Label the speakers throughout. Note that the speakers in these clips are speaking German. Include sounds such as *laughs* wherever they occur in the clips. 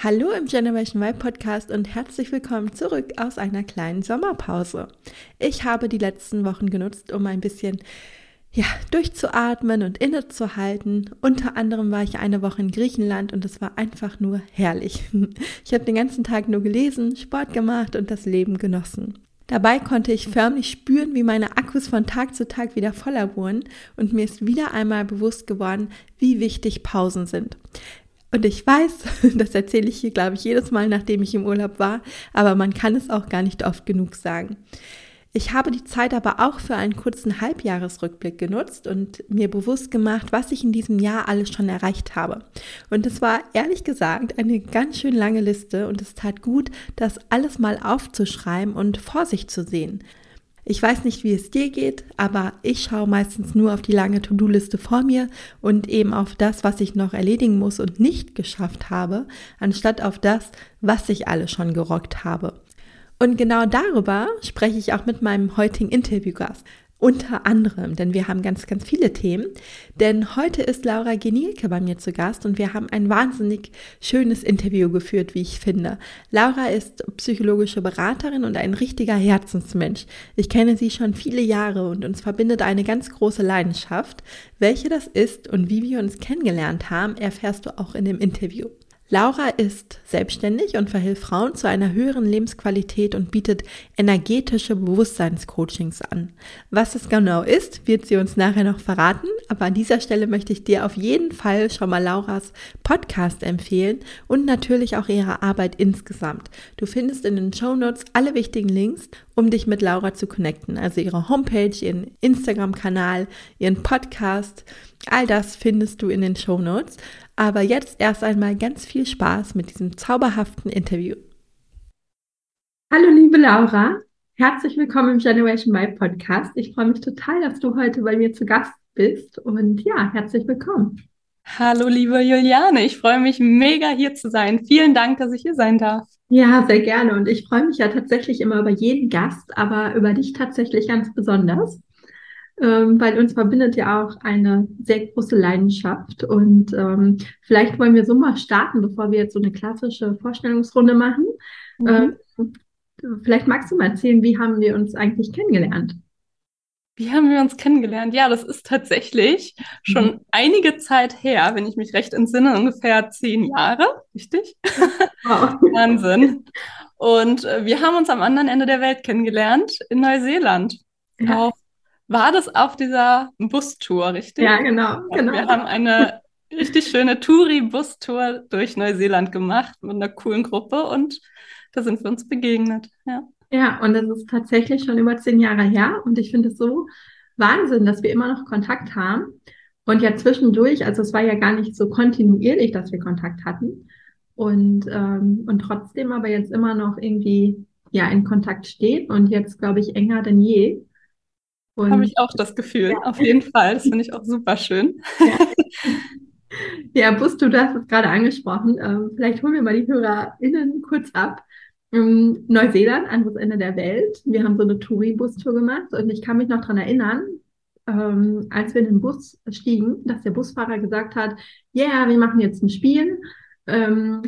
Speaker 1: Hallo im Generation Y Podcast und herzlich willkommen zurück aus einer kleinen Sommerpause. Ich habe die letzten Wochen genutzt, um ein bisschen ja, durchzuatmen und innezuhalten. Unter anderem war ich eine Woche in Griechenland und es war einfach nur herrlich. *laughs* Ich habe den ganzen Tag nur gelesen, Sport gemacht und das Leben genossen. Dabei konnte ich förmlich spüren, wie meine Akkus von Tag zu Tag wieder voller wurden und mir ist wieder einmal bewusst geworden, wie wichtig Pausen sind. Und ich weiß, *laughs* das erzähle ich hier, glaube ich, jedes Mal, nachdem ich im Urlaub war, aber man kann es auch gar nicht oft genug sagen. Ich habe die Zeit aber auch für einen kurzen Halbjahresrückblick genutzt und mir bewusst gemacht, was ich in diesem Jahr alles schon erreicht habe. Und es war ehrlich gesagt eine ganz schön lange Liste und es tat gut, das alles mal aufzuschreiben und vor sich zu sehen. Ich weiß nicht, wie es dir geht, aber ich schaue meistens nur auf die lange To-Do-Liste vor mir und eben auf das, was ich noch erledigen muss und nicht geschafft habe, anstatt auf das, was ich alles schon gerockt habe. Und genau darüber spreche ich auch mit meinem heutigen Interviewgast. Unter anderem, denn wir haben ganz, ganz viele Themen. Denn heute ist Laura Genielke bei mir zu Gast und wir haben ein wahnsinnig schönes Interview geführt, wie ich finde. Laura ist psychologische Beraterin und ein richtiger Herzensmensch. Ich kenne sie schon viele Jahre und uns verbindet eine ganz große Leidenschaft. Welche das ist und wie wir uns kennengelernt haben, erfährst du auch in dem Interview. Laura ist selbstständig und verhilft Frauen zu einer höheren Lebensqualität und bietet energetische Bewusstseinscoachings an. Was es genau ist, wird sie uns nachher noch verraten, aber an dieser Stelle möchte ich dir auf jeden Fall schon mal Lauras Podcast empfehlen und natürlich auch ihre Arbeit insgesamt. Du findest in den Show Notes alle wichtigen Links, um dich mit Laura zu connecten, also ihre Homepage, ihren Instagram-Kanal, ihren Podcast, all das findest du in den Show Notes. Aber jetzt erst einmal ganz viel Spaß mit diesem zauberhaften Interview. Hallo liebe Laura, herzlich willkommen im Generation Y Podcast. Ich freue mich total, dass du heute bei mir zu Gast bist und ja, herzlich willkommen.
Speaker 2: Hallo liebe Juliane, ich freue mich mega hier zu sein. Vielen Dank, dass ich hier sein darf.
Speaker 1: Ja, sehr gerne und ich freue mich ja tatsächlich immer über jeden Gast, aber über dich tatsächlich ganz besonders ähm, weil uns verbindet ja auch eine sehr große Leidenschaft. Und ähm, vielleicht wollen wir so mal starten, bevor wir jetzt so eine klassische Vorstellungsrunde machen. Mhm. Ähm, vielleicht magst du mal erzählen, wie haben wir uns eigentlich kennengelernt?
Speaker 2: Wie haben wir uns kennengelernt? Ja, das ist tatsächlich schon mhm. einige Zeit her, wenn ich mich recht entsinne, ungefähr zehn Jahre, richtig? Wow. *laughs* Wahnsinn. Und äh, wir haben uns am anderen Ende der Welt kennengelernt, in Neuseeland. Ja. Auf war das auf dieser Bustour, richtig?
Speaker 1: Ja, genau, genau.
Speaker 2: Wir haben eine richtig schöne Touri-Bustour durch Neuseeland gemacht mit einer coolen Gruppe und da sind wir uns begegnet. Ja,
Speaker 1: ja und das ist tatsächlich schon über zehn Jahre her und ich finde es so Wahnsinn, dass wir immer noch Kontakt haben. Und ja zwischendurch, also es war ja gar nicht so kontinuierlich, dass wir Kontakt hatten. Und, ähm, und trotzdem aber jetzt immer noch irgendwie ja in Kontakt steht und jetzt, glaube ich, enger denn je.
Speaker 2: Habe ich auch das Gefühl, ja. auf jeden Fall. Das finde ich auch super schön.
Speaker 1: Ja, ja Busto, du hast es gerade angesprochen. Ähm, vielleicht holen wir mal die HörerInnen kurz ab. Ähm, Neuseeland, anderes Ende der Welt. Wir haben so eine Touri-Bustour gemacht und ich kann mich noch daran erinnern, ähm, als wir in den Bus stiegen, dass der Busfahrer gesagt hat, ja, yeah, wir machen jetzt ein Spiel. Ähm,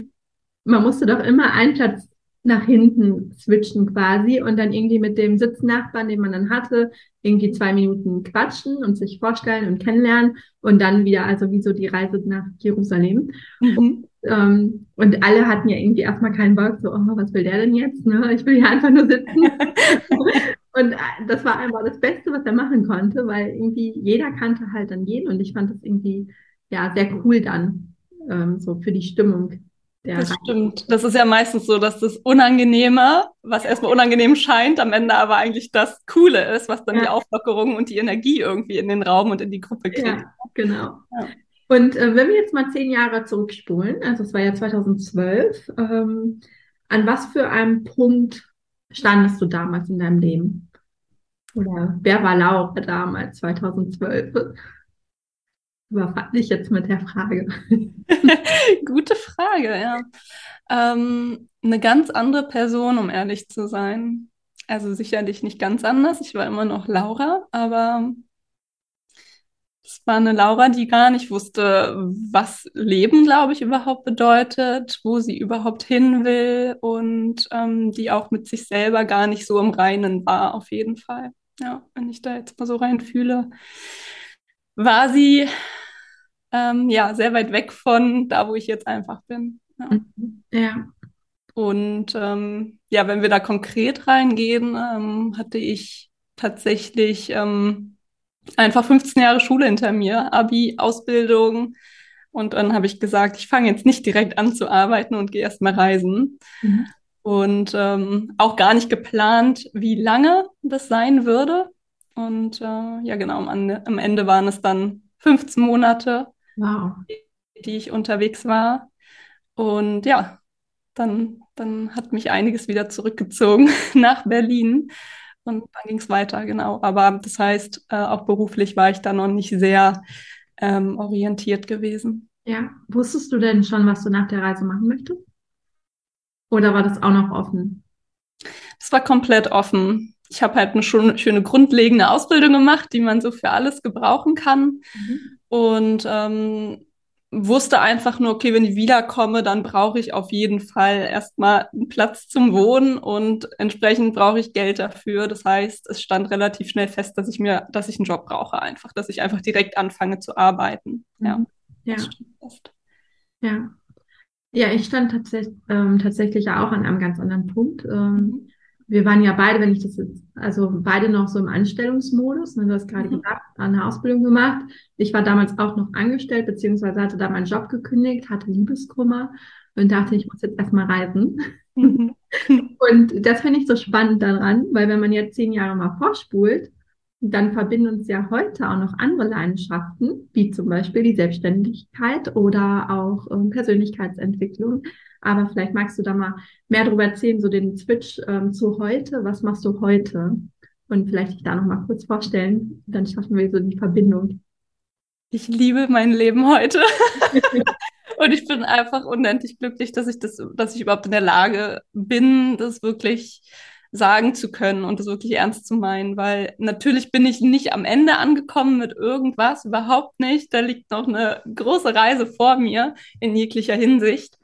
Speaker 1: man musste doch immer einen Platz nach hinten switchen quasi und dann irgendwie mit dem Sitznachbarn, den man dann hatte, irgendwie zwei Minuten quatschen und sich vorstellen und kennenlernen und dann wieder, also wie so die Reise nach Jerusalem. Mhm. Und, ähm, und alle hatten ja irgendwie erstmal keinen Bock, so, oh, was will der denn jetzt? Ne? Ich will hier einfach nur sitzen. *laughs* und äh, das war einfach das Beste, was er machen konnte, weil irgendwie jeder kannte halt dann jeden und ich fand das irgendwie ja sehr cool dann, ähm, so für die Stimmung
Speaker 2: das stimmt. Das ist ja meistens so, dass das Unangenehme, was erstmal unangenehm scheint, am Ende aber eigentlich das Coole ist, was dann ja. die Auflockerung und die Energie irgendwie in den Raum und in die Gruppe kriegt. Ja,
Speaker 1: genau. Ja. Und äh, wenn wir jetzt mal zehn Jahre zurückspulen, also es war ja 2012, ähm, an was für einem Punkt standest du damals in deinem Leben?
Speaker 3: Oder wer war Laura damals, 2012? Überfand ich jetzt mit der Frage. *laughs*
Speaker 2: Gute Frage, ja. Ähm, eine ganz andere Person, um ehrlich zu sein. Also sicherlich nicht ganz anders. Ich war immer noch Laura, aber es war eine Laura, die gar nicht wusste, was Leben, glaube ich, überhaupt bedeutet, wo sie überhaupt hin will und ähm, die auch mit sich selber gar nicht so im Reinen war, auf jeden Fall. Ja, wenn ich da jetzt mal so reinfühle, war sie ähm, ja sehr weit weg von da, wo ich jetzt einfach bin. Ja.
Speaker 3: Mhm. ja.
Speaker 2: Und ähm, ja, wenn wir da konkret reingehen, ähm, hatte ich tatsächlich ähm, einfach 15 Jahre Schule hinter mir, Abi, Ausbildung. Und dann habe ich gesagt, ich fange jetzt nicht direkt an zu arbeiten und gehe erst mal reisen. Mhm. Und ähm, auch gar nicht geplant, wie lange das sein würde. Und äh, ja, genau, am, am Ende waren es dann 15 Monate, wow. die, die ich unterwegs war. Und ja, dann, dann hat mich einiges wieder zurückgezogen *laughs* nach Berlin. Und dann ging es weiter, genau. Aber das heißt, äh, auch beruflich war ich da noch nicht sehr ähm, orientiert gewesen.
Speaker 3: Ja, wusstest du denn schon, was du nach der Reise machen möchtest? Oder war das auch noch offen?
Speaker 2: Das war komplett offen. Ich habe halt eine schon, schöne grundlegende Ausbildung gemacht, die man so für alles gebrauchen kann. Mhm. Und ähm, wusste einfach nur, okay, wenn ich wiederkomme, dann brauche ich auf jeden Fall erstmal einen Platz zum Wohnen und entsprechend brauche ich Geld dafür. Das heißt, es stand relativ schnell fest, dass ich mir, dass ich einen Job brauche einfach, dass ich einfach direkt anfange zu arbeiten. Ja. Mhm.
Speaker 3: Ja. Ja. Ja, ich stand tatsächlich, ähm, tatsächlich auch an einem ganz anderen Punkt. Ähm, mhm wir waren ja beide, wenn ich das jetzt, also beide noch so im Anstellungsmodus. Ne, du hast gerade mhm. gesagt, eine Ausbildung gemacht. Ich war damals auch noch angestellt, beziehungsweise hatte da meinen Job gekündigt, hatte Liebeskummer und dachte, ich muss jetzt erstmal reisen. Mhm. *laughs* und das finde ich so spannend daran, weil wenn man jetzt zehn Jahre mal vorspult, dann verbinden uns ja heute auch noch andere Leidenschaften, wie zum Beispiel die Selbstständigkeit oder auch ähm, Persönlichkeitsentwicklung. Aber vielleicht magst du da mal mehr darüber erzählen, so den Switch ähm, zu heute. Was machst du heute? Und vielleicht dich da noch mal kurz vorstellen. Dann schaffen wir so die Verbindung.
Speaker 2: Ich liebe mein Leben heute. *laughs* Und ich bin einfach unendlich glücklich, dass ich das, dass ich überhaupt in der Lage bin, das wirklich sagen zu können und das wirklich ernst zu meinen, weil natürlich bin ich nicht am Ende angekommen mit irgendwas, überhaupt nicht. Da liegt noch eine große Reise vor mir in jeglicher Hinsicht.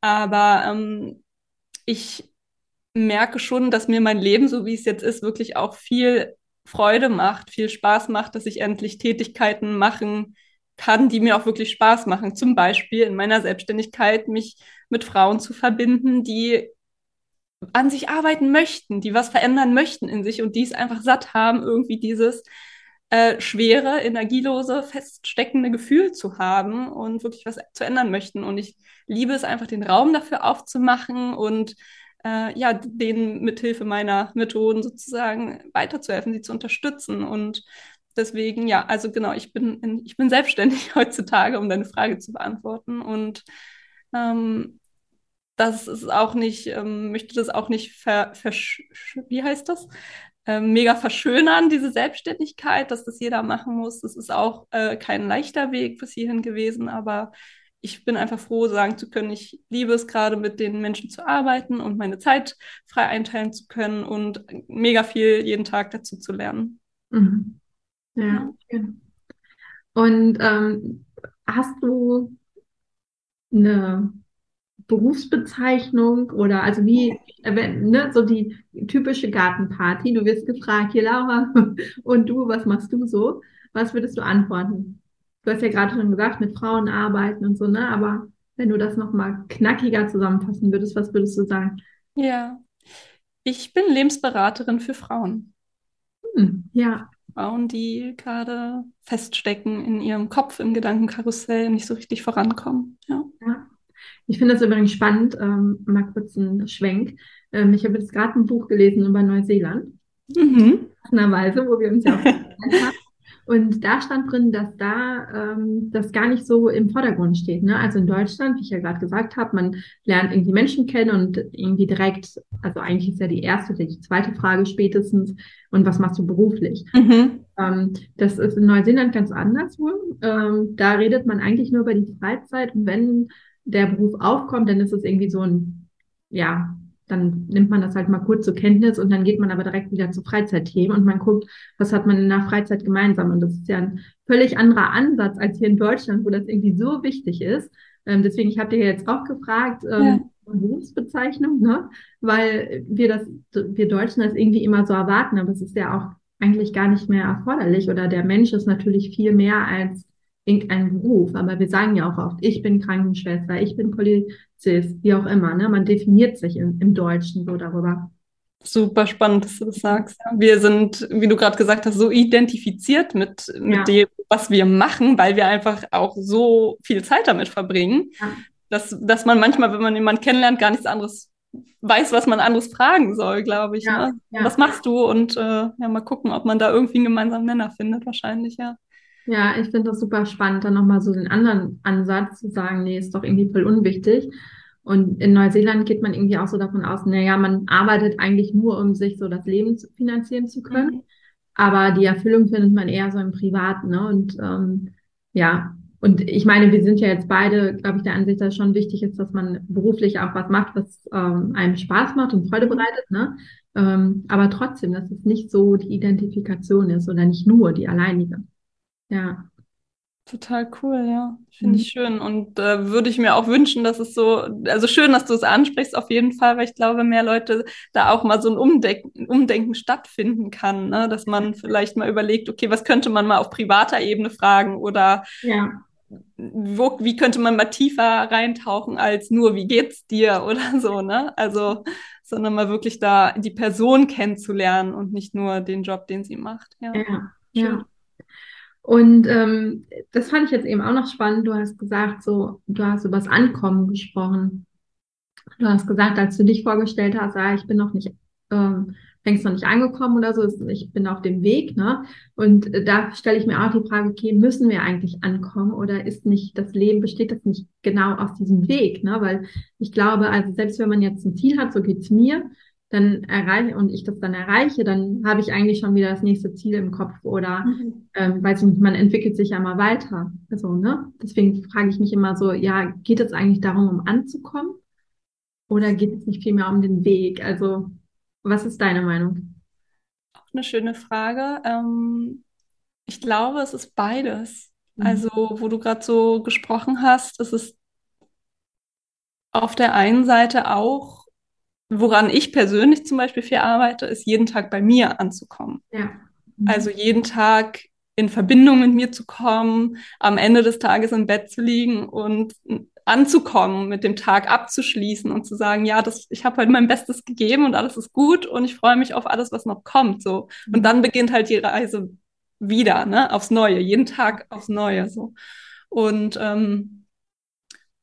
Speaker 2: Aber ähm, ich merke schon, dass mir mein Leben, so wie es jetzt ist, wirklich auch viel Freude macht, viel Spaß macht, dass ich endlich Tätigkeiten machen kann, die mir auch wirklich Spaß machen. Zum Beispiel in meiner Selbstständigkeit mich mit Frauen zu verbinden, die an sich arbeiten möchten, die was verändern möchten in sich und die es einfach satt haben, irgendwie dieses äh, schwere, energielose, feststeckende Gefühl zu haben und wirklich was zu ändern möchten. Und ich liebe es einfach, den Raum dafür aufzumachen und äh, ja, denen mithilfe meiner Methoden sozusagen weiterzuhelfen, sie zu unterstützen. Und deswegen, ja, also genau, ich bin, in, ich bin selbstständig *laughs* heutzutage, um deine Frage zu beantworten. Und ähm, das ist auch nicht, ähm, möchte das auch nicht ver, wie heißt das? Ähm, mega verschönern, diese Selbstständigkeit, dass das jeder machen muss. Das ist auch äh, kein leichter Weg bis hierhin gewesen, aber ich bin einfach froh, sagen zu können, ich liebe es gerade mit den Menschen zu arbeiten und meine Zeit frei einteilen zu können und mega viel jeden Tag dazu zu lernen.
Speaker 3: Mhm. Ja. ja. Und ähm, hast du eine Berufsbezeichnung oder also wie, äh, ne, so die typische Gartenparty. Du wirst gefragt, hier Laura, *laughs* und du, was machst du so? Was würdest du antworten? Du hast ja gerade schon gesagt, mit Frauen arbeiten und so, ne? Aber wenn du das nochmal knackiger zusammenfassen würdest, was würdest du sagen?
Speaker 2: Ja, ich bin Lebensberaterin für Frauen.
Speaker 3: Hm, ja.
Speaker 2: Frauen, die gerade feststecken in ihrem Kopf, im Gedankenkarussell, nicht so richtig vorankommen. Ja.
Speaker 3: ja. Ich finde das übrigens spannend, ähm, mal kurz einen Schwenk. Ähm, ich habe jetzt gerade ein Buch gelesen über Neuseeland. Mhm. Weise, wo wir uns ja auch *laughs* haben. Und da stand drin, dass da ähm, das gar nicht so im Vordergrund steht. Ne? Also in Deutschland, wie ich ja gerade gesagt habe, man lernt irgendwie Menschen kennen und irgendwie direkt, also eigentlich ist ja die erste, die zweite Frage spätestens, und was machst du beruflich? Mhm. Ähm, das ist in Neuseeland ganz anders wohl. Ähm, da redet man eigentlich nur über die Freizeit und wenn der Beruf aufkommt, dann ist es irgendwie so ein, ja, dann nimmt man das halt mal kurz zur Kenntnis und dann geht man aber direkt wieder zu Freizeitthemen und man guckt, was hat man in der Freizeit gemeinsam. Und das ist ja ein völlig anderer Ansatz als hier in Deutschland, wo das irgendwie so wichtig ist. Ähm, deswegen, ich habe dir jetzt auch gefragt, ähm, ja. Berufsbezeichnung, ne? weil wir das, wir Deutschen das irgendwie immer so erwarten, aber es ist ja auch eigentlich gar nicht mehr erforderlich oder der Mensch ist natürlich viel mehr als irgendein Beruf. Aber wir sagen ja auch oft, ich bin Krankenschwester, ich bin Polizist, wie auch immer. Ne? Man definiert sich im, im Deutschen so darüber.
Speaker 2: Super spannend, dass du das sagst. Wir sind, wie du gerade gesagt hast, so identifiziert mit, mit ja. dem, was wir machen, weil wir einfach auch so viel Zeit damit verbringen, ja. dass, dass man manchmal, wenn man jemanden kennenlernt, gar nichts anderes weiß, was man anderes fragen soll, glaube ich. Ja. Ne? Was machst du? Und äh, ja, mal gucken, ob man da irgendwie einen gemeinsamen Nenner findet, wahrscheinlich, ja.
Speaker 3: Ja, ich finde das super spannend, dann nochmal so den anderen Ansatz zu sagen, nee, ist doch irgendwie voll unwichtig. Und in Neuseeland geht man irgendwie auch so davon aus, naja, man arbeitet eigentlich nur, um sich so das Leben finanzieren zu können. Mhm. Aber die Erfüllung findet man eher so im Privaten, ne? Und ähm, ja, und ich meine, wir sind ja jetzt beide, glaube ich, der Ansicht, dass es schon wichtig ist, dass man beruflich auch was macht, was ähm, einem Spaß macht und Freude mhm. bereitet, ne? Ähm, aber trotzdem, dass es nicht so die Identifikation ist oder nicht nur die alleinige. Ja.
Speaker 2: Total cool, ja. Finde mhm. ich schön. Und äh, würde ich mir auch wünschen, dass es so, also schön, dass du es ansprichst, auf jeden Fall, weil ich glaube, mehr Leute da auch mal so ein Umdenken, Umdenken stattfinden kann, ne? dass man vielleicht mal überlegt, okay, was könnte man mal auf privater Ebene fragen oder ja. wo, wie könnte man mal tiefer reintauchen als nur, wie geht's dir *laughs* oder so, ne? Also, sondern mal wirklich da die Person kennenzulernen und nicht nur den Job, den sie macht. Ja. ja.
Speaker 3: ja. Und ähm, das fand ich jetzt eben auch noch spannend. Du hast gesagt, so, du hast über das Ankommen gesprochen. Du hast gesagt, als du dich vorgestellt hast, ah, ich bin noch nicht, ähm, fängst noch nicht angekommen oder so, ich bin auf dem Weg, ne? Und äh, da stelle ich mir auch die Frage, okay, müssen wir eigentlich ankommen oder ist nicht das Leben, besteht das nicht genau aus diesem Weg, ne? Weil ich glaube, also selbst wenn man jetzt ein Ziel hat, so geht's mir, dann erreiche und ich das dann erreiche, dann habe ich eigentlich schon wieder das nächste Ziel im Kopf oder mhm. ähm, weiß ich nicht, man entwickelt sich ja mal weiter. Also, ne? Deswegen frage ich mich immer so, ja, geht es eigentlich darum, um anzukommen? Oder geht es nicht vielmehr um den Weg? Also, was ist deine Meinung?
Speaker 2: Auch eine schöne Frage. Ähm, ich glaube, es ist beides. Mhm. Also, wo du gerade so gesprochen hast, es ist auf der einen Seite auch woran ich persönlich zum Beispiel viel arbeite, ist jeden Tag bei mir anzukommen. Ja. Mhm. Also jeden Tag in Verbindung mit mir zu kommen, am Ende des Tages im Bett zu liegen und anzukommen, mit dem Tag abzuschließen und zu sagen, ja, das, ich habe heute mein Bestes gegeben und alles ist gut und ich freue mich auf alles, was noch kommt. So. Und dann beginnt halt die Reise wieder, ne, aufs Neue, jeden Tag aufs Neue. So. Und ähm,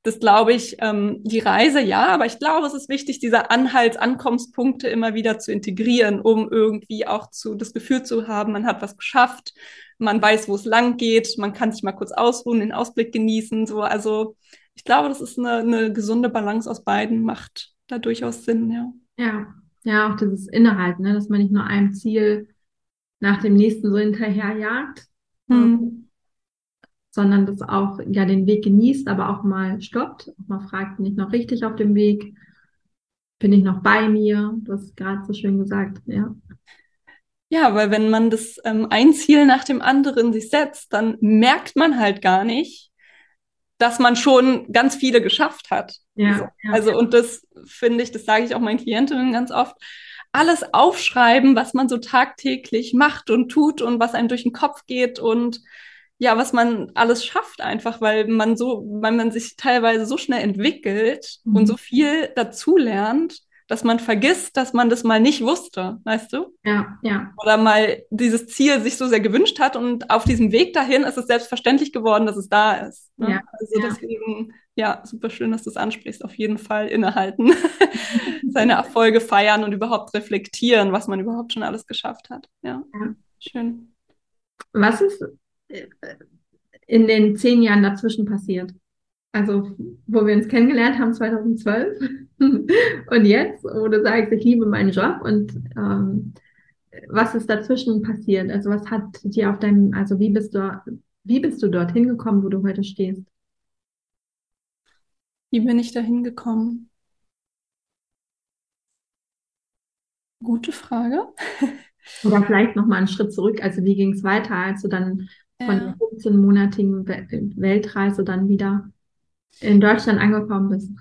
Speaker 2: das glaube ich, ähm, die Reise ja, aber ich glaube, es ist wichtig, diese Anhaltsankommenspunkte immer wieder zu integrieren, um irgendwie auch zu, das Gefühl zu haben, man hat was geschafft, man weiß, wo es lang geht, man kann sich mal kurz ausruhen, den Ausblick genießen, so. Also, ich glaube, das ist eine, eine gesunde Balance aus beiden, macht da durchaus Sinn, ja.
Speaker 3: Ja, ja, auch dieses Innehalten, ne, dass man nicht nur einem Ziel nach dem nächsten so hinterherjagt. Hm sondern das auch ja den Weg genießt, aber auch mal stoppt, auch mal fragt, bin ich noch richtig auf dem Weg? Bin ich noch bei mir? Du hast gerade so schön gesagt, ja.
Speaker 2: Ja, weil wenn man das ähm, ein Ziel nach dem anderen sich setzt, dann merkt man halt gar nicht, dass man schon ganz viele geschafft hat. Ja, so. ja. Also, und das finde ich, das sage ich auch meinen Klientinnen ganz oft, alles aufschreiben, was man so tagtäglich macht und tut und was einem durch den Kopf geht und ja, was man alles schafft, einfach, weil man so, weil man sich teilweise so schnell entwickelt mhm. und so viel dazulernt, dass man vergisst, dass man das mal nicht wusste, weißt du?
Speaker 3: Ja, ja.
Speaker 2: Oder mal dieses Ziel sich so sehr gewünscht hat und auf diesem Weg dahin ist es selbstverständlich geworden, dass es da ist. Ne? Ja, also ja. deswegen, ja, super schön, dass du es ansprichst. Auf jeden Fall innehalten, *laughs* seine Erfolge feiern und überhaupt reflektieren, was man überhaupt schon alles geschafft hat. Ja, ja. schön.
Speaker 3: Was ist in den zehn Jahren dazwischen passiert? Also, wo wir uns kennengelernt haben, 2012. *laughs* und jetzt, wo du sagst, ich liebe meinen Job und ähm, was ist dazwischen passiert? Also, was hat dir auf deinem, also wie bist du, wie bist du dorthin gekommen, wo du heute stehst?
Speaker 2: Wie bin ich da hingekommen? Gute Frage. *laughs*
Speaker 3: Oder vielleicht noch mal einen Schritt zurück. Also wie ging es weiter, als du dann von ja. der 15-monatigen Weltreise dann wieder in Deutschland angekommen bist?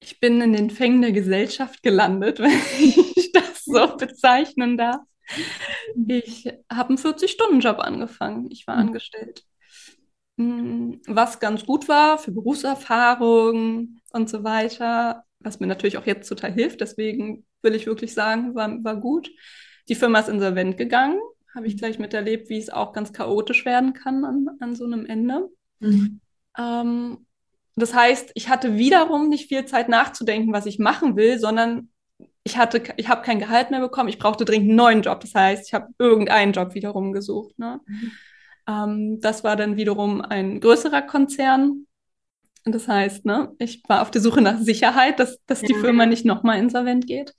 Speaker 2: Ich bin in den Fängen der Gesellschaft gelandet, *laughs* wenn ich das so bezeichnen darf. Ich habe einen 40-Stunden-Job angefangen. Ich war mhm. angestellt. Hm, was ganz gut war für Berufserfahrung und so weiter, was mir natürlich auch jetzt total hilft. Deswegen will ich wirklich sagen, war, war gut. Die Firma ist insolvent gegangen. Habe ich gleich miterlebt, wie es auch ganz chaotisch werden kann an, an so einem Ende. Mhm. Ähm, das heißt, ich hatte wiederum nicht viel Zeit nachzudenken, was ich machen will, sondern ich hatte, ich habe kein Gehalt mehr bekommen. Ich brauchte dringend einen neuen Job. Das heißt, ich habe irgendeinen Job wiederum gesucht. Ne? Mhm. Ähm, das war dann wiederum ein größerer Konzern. Das heißt, ne, ich war auf der Suche nach Sicherheit, dass, dass die Firma nicht nochmal insolvent geht.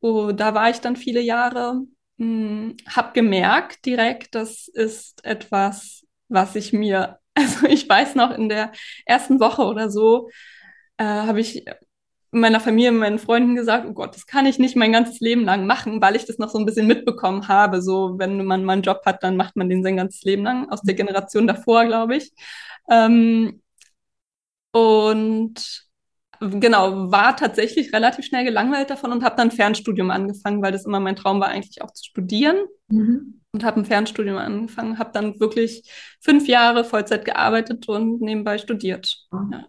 Speaker 2: Oh, da war ich dann viele Jahre, hm, habe gemerkt direkt, das ist etwas, was ich mir, *laughs* also ich weiß noch, in der ersten Woche oder so, äh, habe ich meiner Familie, meinen Freunden gesagt, oh Gott, das kann ich nicht mein ganzes Leben lang machen, weil ich das noch so ein bisschen mitbekommen habe. So, wenn man mal einen Job hat, dann macht man den sein ganzes Leben lang, aus der Generation davor, glaube ich. Ähm, und genau, war tatsächlich relativ schnell gelangweilt davon und habe dann Fernstudium angefangen, weil das immer mein Traum war, eigentlich auch zu studieren. Mhm. Und habe ein Fernstudium angefangen, habe dann wirklich fünf Jahre Vollzeit gearbeitet und nebenbei studiert. Mhm. Ja.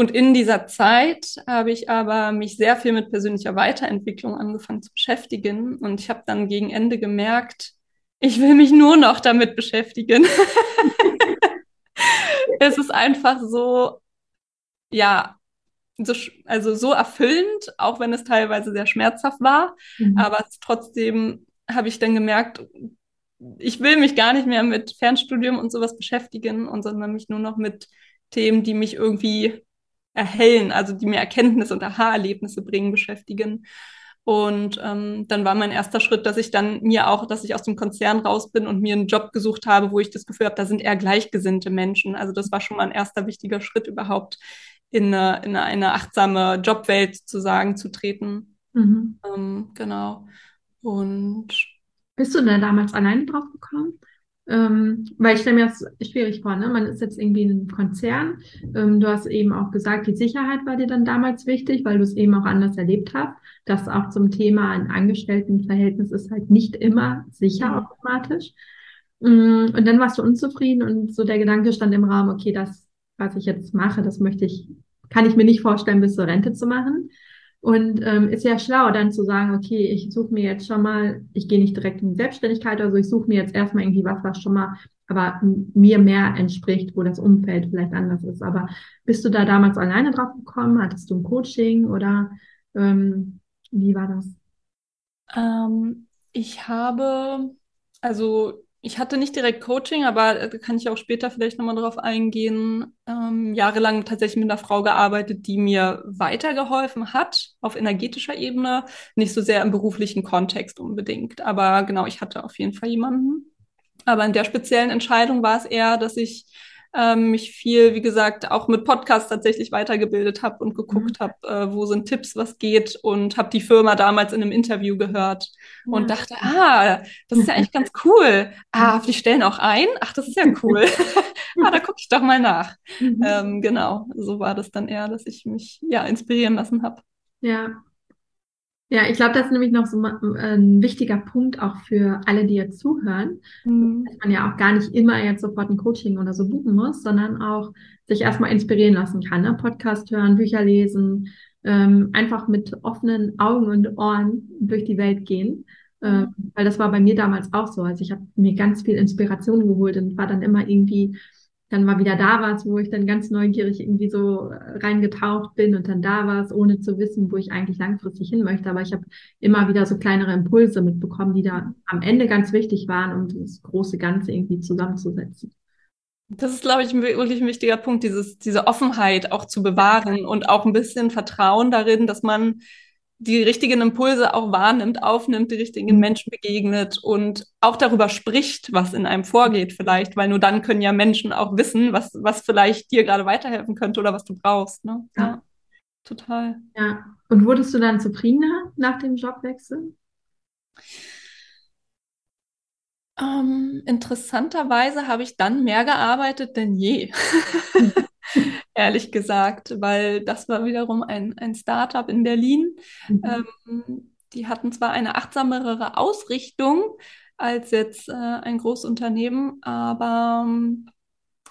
Speaker 2: Und in dieser Zeit habe ich aber mich sehr viel mit persönlicher Weiterentwicklung angefangen zu beschäftigen. Und ich habe dann gegen Ende gemerkt, ich will mich nur noch damit beschäftigen. *laughs* es ist einfach so, ja, so, also so erfüllend, auch wenn es teilweise sehr schmerzhaft war. Mhm. Aber trotzdem habe ich dann gemerkt, ich will mich gar nicht mehr mit Fernstudium und sowas beschäftigen, und sondern mich nur noch mit Themen, die mich irgendwie erhellen, also die mir Erkenntnisse und Aha-Erlebnisse bringen, beschäftigen. Und ähm, dann war mein erster Schritt, dass ich dann mir auch, dass ich aus dem Konzern raus bin und mir einen Job gesucht habe, wo ich das Gefühl habe, da sind eher gleichgesinnte Menschen. Also das war schon mal ein erster wichtiger Schritt überhaupt, in eine, in eine achtsame Jobwelt sozusagen zu treten. Mhm. Ähm, genau. Und
Speaker 3: bist du denn damals alleine drauf gekommen? Ähm, weil ich stelle mir das schwierig vor, ne? Man ist jetzt irgendwie in einem Konzern. Ähm, du hast eben auch gesagt, die Sicherheit war dir dann damals wichtig, weil du es eben auch anders erlebt hast. Das auch zum Thema ein Angestelltenverhältnis ist halt nicht immer sicher mhm. automatisch. Mm, und dann warst du unzufrieden und so der Gedanke stand im Raum, okay, das, was ich jetzt mache, das möchte ich, kann ich mir nicht vorstellen, bis zur Rente zu machen. Und ähm, ist ja schlau, dann zu sagen, okay, ich suche mir jetzt schon mal, ich gehe nicht direkt in die Selbstständigkeit, also ich suche mir jetzt erstmal irgendwie was, was schon mal aber mir mehr entspricht, wo das Umfeld vielleicht anders ist. Aber bist du da damals alleine drauf gekommen? Hattest du ein Coaching oder ähm, wie war das?
Speaker 2: Ähm, ich habe, also ich hatte nicht direkt Coaching, aber da kann ich auch später vielleicht nochmal drauf eingehen. Ähm, jahrelang tatsächlich mit einer Frau gearbeitet, die mir weitergeholfen hat auf energetischer Ebene, nicht so sehr im beruflichen Kontext unbedingt. Aber genau, ich hatte auf jeden Fall jemanden. Aber in der speziellen Entscheidung war es eher, dass ich ähm, mich viel, wie gesagt, auch mit Podcasts tatsächlich weitergebildet habe und geguckt mhm. habe, äh, wo sind Tipps, was geht und habe die Firma damals in einem Interview gehört ja. und dachte, ah, das ist ja eigentlich ganz cool. Ah, die stellen auch ein. Ach, das ist ja cool. *laughs* ah, da gucke ich doch mal nach. Mhm. Ähm, genau, so war das dann eher, dass ich mich ja inspirieren lassen habe.
Speaker 3: Ja, ja, ich glaube, das ist nämlich noch so ein wichtiger Punkt auch für alle, die jetzt zuhören, mhm. dass man ja auch gar nicht immer jetzt sofort ein Coaching oder so buchen muss, sondern auch sich erstmal inspirieren lassen kann. Ne? Podcast hören, Bücher lesen, ähm, einfach mit offenen Augen und Ohren durch die Welt gehen. Ähm, weil das war bei mir damals auch so. Also ich habe mir ganz viel Inspiration geholt und war dann immer irgendwie dann mal wieder da warst, wo ich dann ganz neugierig irgendwie so reingetaucht bin und dann da warst, ohne zu wissen, wo ich eigentlich langfristig hin möchte. Aber ich habe immer wieder so kleinere Impulse mitbekommen, die da am Ende ganz wichtig waren, um das große Ganze irgendwie zusammenzusetzen.
Speaker 2: Das ist, glaube ich, wirklich ein wichtiger Punkt, dieses, diese Offenheit auch zu bewahren und auch ein bisschen Vertrauen darin, dass man die richtigen Impulse auch wahrnimmt, aufnimmt, die richtigen mhm. Menschen begegnet und auch darüber spricht, was in einem vorgeht vielleicht, weil nur dann können ja Menschen auch wissen, was, was vielleicht dir gerade weiterhelfen könnte oder was du brauchst. Ne? Ja. ja. total.
Speaker 3: Ja. Und wurdest du dann zufriedener nach dem Jobwechsel?
Speaker 2: Ähm, interessanterweise habe ich dann mehr gearbeitet denn je. *laughs* *laughs* ehrlich gesagt, weil das war wiederum ein, ein Startup in Berlin. Mhm. Ähm, die hatten zwar eine achtsamere Ausrichtung als jetzt äh, ein Großunternehmen, aber ähm,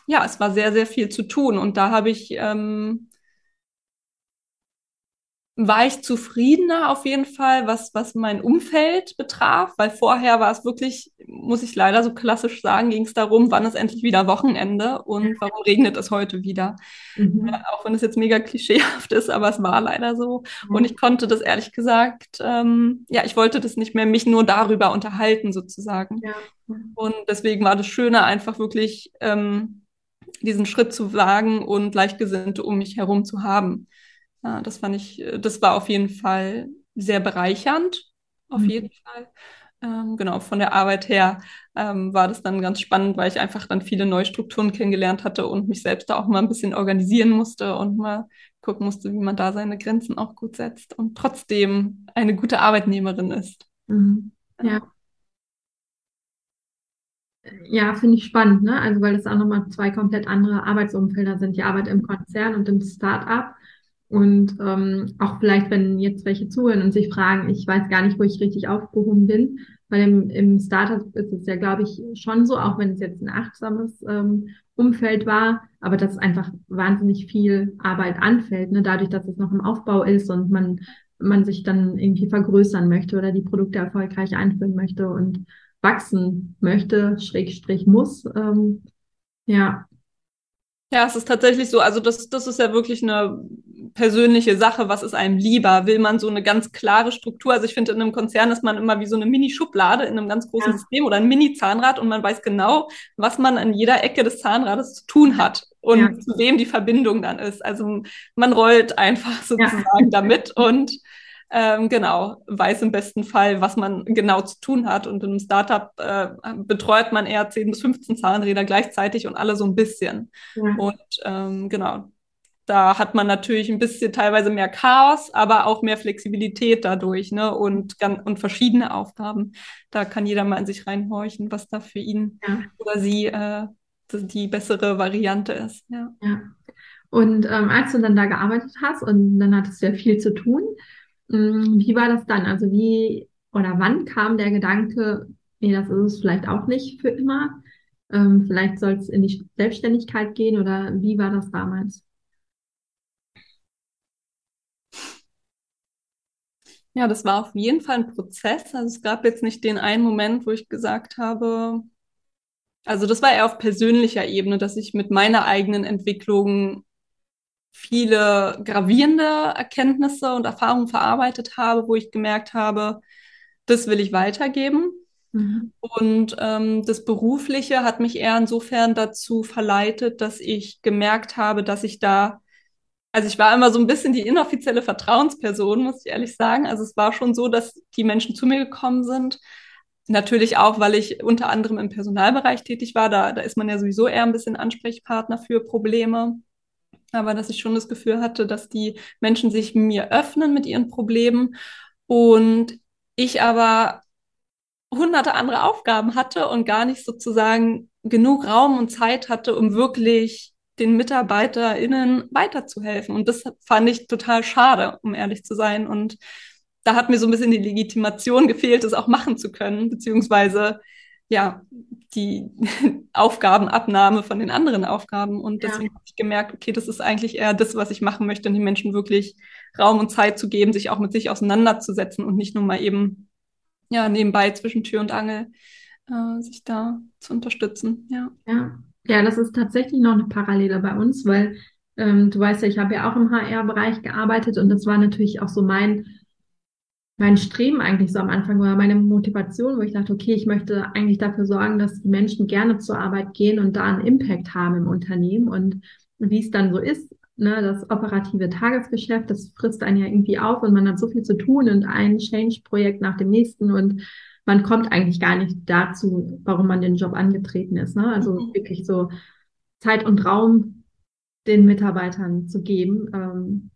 Speaker 2: ja, es war sehr, sehr viel zu tun und da habe ich ähm, war ich zufriedener auf jeden Fall, was, was mein Umfeld betraf, weil vorher war es wirklich, muss ich leider so klassisch sagen, ging es darum, wann ist endlich wieder Wochenende und warum regnet es heute wieder. Mhm. Ja, auch wenn es jetzt mega klischeehaft ist, aber es war leider so. Mhm. Und ich konnte das ehrlich gesagt, ähm, ja, ich wollte das nicht mehr mich nur darüber unterhalten sozusagen. Ja. Und deswegen war das Schöne, einfach wirklich ähm, diesen Schritt zu wagen und Gleichgesinnte um mich herum zu haben. Ja, das fand ich, äh, das war auf jeden Fall sehr bereichernd, auf mhm. jeden Fall. Ähm, genau, von der Arbeit her ähm, war das dann ganz spannend, weil ich einfach dann viele neue Strukturen kennengelernt hatte und mich selbst da auch mal ein bisschen organisieren musste und mal gucken musste, wie man da seine Grenzen auch gut setzt und trotzdem eine gute Arbeitnehmerin ist.
Speaker 3: Mhm. Ja. Ja, finde ich spannend, ne? Also weil das auch nochmal zwei komplett andere Arbeitsumfelder sind, die Arbeit im Konzern und im Start-up. Und ähm, auch vielleicht, wenn jetzt welche zuhören und sich fragen, ich weiß gar nicht, wo ich richtig aufgehoben bin, weil im, im Startup ist es ja, glaube ich, schon so, auch wenn es jetzt ein achtsames ähm, Umfeld war, aber dass einfach wahnsinnig viel Arbeit anfällt, ne? dadurch, dass es noch im Aufbau ist und man, man sich dann irgendwie vergrößern möchte oder die Produkte erfolgreich einführen möchte und wachsen möchte, Schrägstrich muss. Ähm, ja,
Speaker 2: ja, es ist tatsächlich so. Also das, das ist ja wirklich eine persönliche Sache. Was ist einem lieber? Will man so eine ganz klare Struktur? Also ich finde, in einem Konzern ist man immer wie so eine Mini-Schublade in einem ganz großen ja. System oder ein Mini-Zahnrad und man weiß genau, was man an jeder Ecke des Zahnrades zu tun hat und ja. zu wem die Verbindung dann ist. Also man rollt einfach sozusagen ja. damit und ähm, genau, weiß im besten Fall, was man genau zu tun hat. Und im Startup äh, betreut man eher 10 bis 15 Zahnräder gleichzeitig und alle so ein bisschen. Ja. Und ähm, genau, da hat man natürlich ein bisschen teilweise mehr Chaos, aber auch mehr Flexibilität dadurch, ne? Und, und verschiedene Aufgaben. Da kann jeder mal in sich reinhorchen, was da für ihn ja. oder sie äh, die bessere Variante ist. Ja.
Speaker 3: ja. Und ähm, als du dann da gearbeitet hast und dann hattest du ja viel zu tun, wie war das dann? Also wie oder wann kam der Gedanke, nee, das ist es vielleicht auch nicht für immer? Ähm, vielleicht soll es in die Selbstständigkeit gehen oder wie war das damals?
Speaker 2: Ja, das war auf jeden Fall ein Prozess. Also es gab jetzt nicht den einen Moment, wo ich gesagt habe, also das war eher auf persönlicher Ebene, dass ich mit meiner eigenen Entwicklung viele gravierende Erkenntnisse und Erfahrungen verarbeitet habe, wo ich gemerkt habe, das will ich weitergeben. Mhm. Und ähm, das Berufliche hat mich eher insofern dazu verleitet, dass ich gemerkt habe, dass ich da, also ich war immer so ein bisschen die inoffizielle Vertrauensperson, muss ich ehrlich sagen. Also es war schon so, dass die Menschen zu mir gekommen sind. Natürlich auch, weil ich unter anderem im Personalbereich tätig war. Da, da ist man ja sowieso eher ein bisschen Ansprechpartner für Probleme aber dass ich schon das Gefühl hatte, dass die Menschen sich mir öffnen mit ihren Problemen und ich aber hunderte andere Aufgaben hatte und gar nicht sozusagen genug Raum und Zeit hatte, um wirklich den MitarbeiterInnen weiterzuhelfen. Und das fand ich total schade, um ehrlich zu sein. Und da hat mir so ein bisschen die Legitimation gefehlt, das auch machen zu können, beziehungsweise ja, die *laughs* Aufgabenabnahme von den anderen Aufgaben. Und deswegen ja. habe ich gemerkt, okay, das ist eigentlich eher das, was ich machen möchte, den Menschen wirklich Raum und Zeit zu geben, sich auch mit sich auseinanderzusetzen und nicht nur mal eben ja, nebenbei zwischen Tür und Angel äh, sich da zu unterstützen. Ja.
Speaker 3: ja. Ja, das ist tatsächlich noch eine Parallele bei uns, weil ähm, du weißt ja, ich habe ja auch im HR-Bereich gearbeitet und das war natürlich auch so mein, mein Streben eigentlich so am Anfang oder meine Motivation, wo ich dachte, okay, ich möchte eigentlich dafür sorgen, dass die Menschen gerne zur Arbeit gehen und da einen Impact haben im Unternehmen und wie es dann so ist, ne, das operative Tagesgeschäft, das frisst einen ja irgendwie auf und man hat so viel zu tun und ein Change-Projekt nach dem nächsten und man kommt eigentlich gar nicht dazu, warum man den Job angetreten ist. Ne? Also mhm. wirklich so Zeit und Raum den Mitarbeitern zu geben ähm,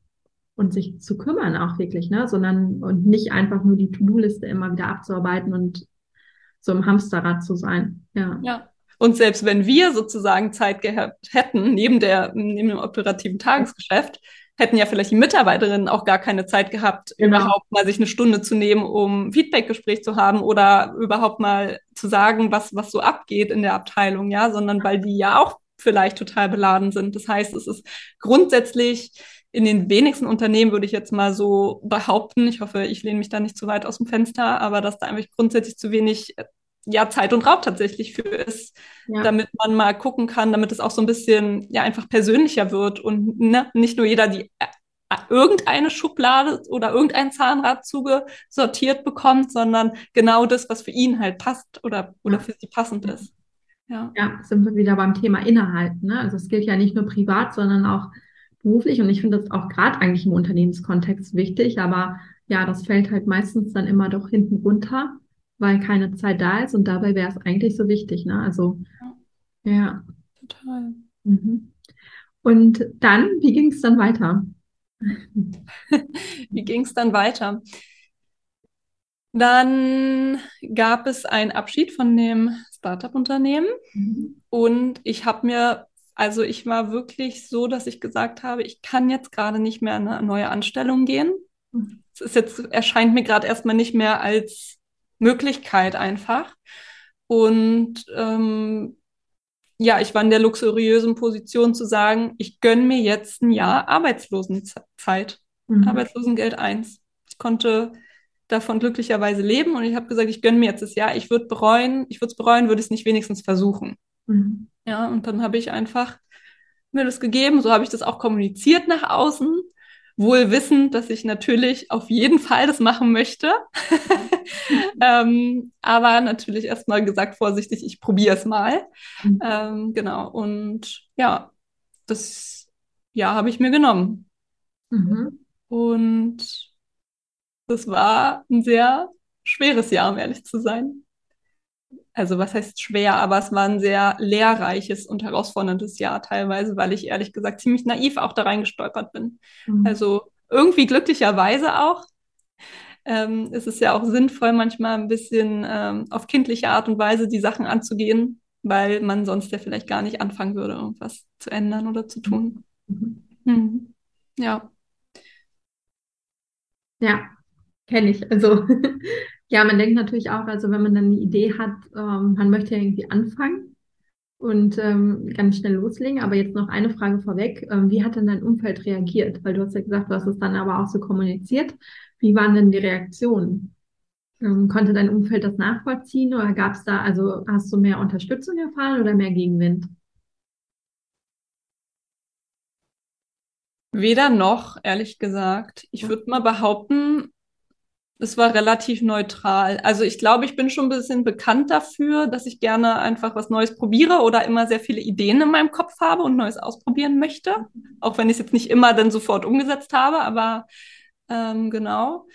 Speaker 3: und sich zu kümmern auch wirklich, ne? Sondern und nicht einfach nur die To-Do-Liste immer wieder abzuarbeiten und so im Hamsterrad zu sein. Ja.
Speaker 2: Ja. Und selbst wenn wir sozusagen Zeit gehabt hätten, neben der, neben dem operativen Tagesgeschäft, hätten ja vielleicht die Mitarbeiterinnen auch gar keine Zeit gehabt, genau. überhaupt mal sich eine Stunde zu nehmen, um Feedbackgespräch zu haben oder überhaupt mal zu sagen, was, was so abgeht in der Abteilung, ja, sondern weil die ja auch vielleicht total beladen sind. Das heißt, es ist grundsätzlich in den wenigsten Unternehmen, würde ich jetzt mal so behaupten, ich hoffe, ich lehne mich da nicht zu weit aus dem Fenster, aber dass da einfach grundsätzlich zu wenig ja, Zeit und Raum tatsächlich für ist, ja. damit man mal gucken kann, damit es auch so ein bisschen ja einfach persönlicher wird und ne, nicht nur jeder die äh, irgendeine Schublade oder irgendein Zahnrad zugesortiert bekommt, sondern genau das, was für ihn halt passt oder, oder für sie passend ist.
Speaker 3: Ja. ja, sind wir wieder beim Thema Innehalten. Ne? Also es gilt ja nicht nur privat, sondern auch beruflich. Und ich finde das auch gerade eigentlich im Unternehmenskontext wichtig. Aber ja, das fällt halt meistens dann immer doch hinten runter, weil keine Zeit da ist. Und dabei wäre es eigentlich so wichtig. Ne? Also ja. ja. Total. Mhm. Und dann, wie ging es dann weiter? *laughs*
Speaker 2: wie ging es dann weiter? Dann gab es einen Abschied von dem Startup-Unternehmen mhm. und ich habe mir, also ich war wirklich so, dass ich gesagt habe, ich kann jetzt gerade nicht mehr in eine neue Anstellung gehen. Es ist jetzt, erscheint mir gerade erstmal nicht mehr als Möglichkeit einfach. Und ähm, ja, ich war in der luxuriösen Position zu sagen, ich gönne mir jetzt ein Jahr Arbeitslosenzeit. Mhm. Arbeitslosengeld 1. Ich konnte davon glücklicherweise leben und ich habe gesagt, ich gönne mir jetzt das Jahr. Ich würde bereuen, ich würde es bereuen, würde es nicht wenigstens versuchen. Mhm. Ja, und dann habe ich einfach mir das gegeben. So habe ich das auch kommuniziert nach außen. Wohl wissend, dass ich natürlich auf jeden Fall das machen möchte. *laughs* ähm, aber natürlich erstmal gesagt, vorsichtig, ich probiere es mal. Mhm. Ähm, genau. Und ja, das ja habe ich mir genommen. Mhm. Und das war ein sehr schweres Jahr, um ehrlich zu sein. Also was heißt schwer, aber es war ein sehr lehrreiches und herausforderndes Jahr teilweise, weil ich ehrlich gesagt ziemlich naiv auch da reingestolpert bin. Mhm. Also irgendwie glücklicherweise auch. Ähm, es ist ja auch sinnvoll, manchmal ein bisschen ähm, auf kindliche Art und Weise die Sachen anzugehen, weil man sonst ja vielleicht gar nicht anfangen würde, irgendwas zu ändern oder zu tun. Mhm. Mhm. Ja.
Speaker 3: Ja, Kenne ich. Also *laughs* ja, man denkt natürlich auch, also wenn man dann eine Idee hat, ähm, man möchte ja irgendwie anfangen und ähm, ganz schnell loslegen. Aber jetzt noch eine Frage vorweg. Ähm, wie hat denn dein Umfeld reagiert? Weil du hast ja gesagt, du hast es dann aber auch so kommuniziert. Wie waren denn die Reaktionen? Ähm, konnte dein Umfeld das nachvollziehen oder gab es da, also hast du mehr Unterstützung erfahren oder mehr Gegenwind?
Speaker 2: Weder noch, ehrlich gesagt. Ich würde mal behaupten, es war relativ neutral. Also ich glaube, ich bin schon ein bisschen bekannt dafür, dass ich gerne einfach was Neues probiere oder immer sehr viele Ideen in meinem Kopf habe und Neues ausprobieren möchte. Auch wenn ich es jetzt nicht immer dann sofort umgesetzt habe, aber ähm, genau.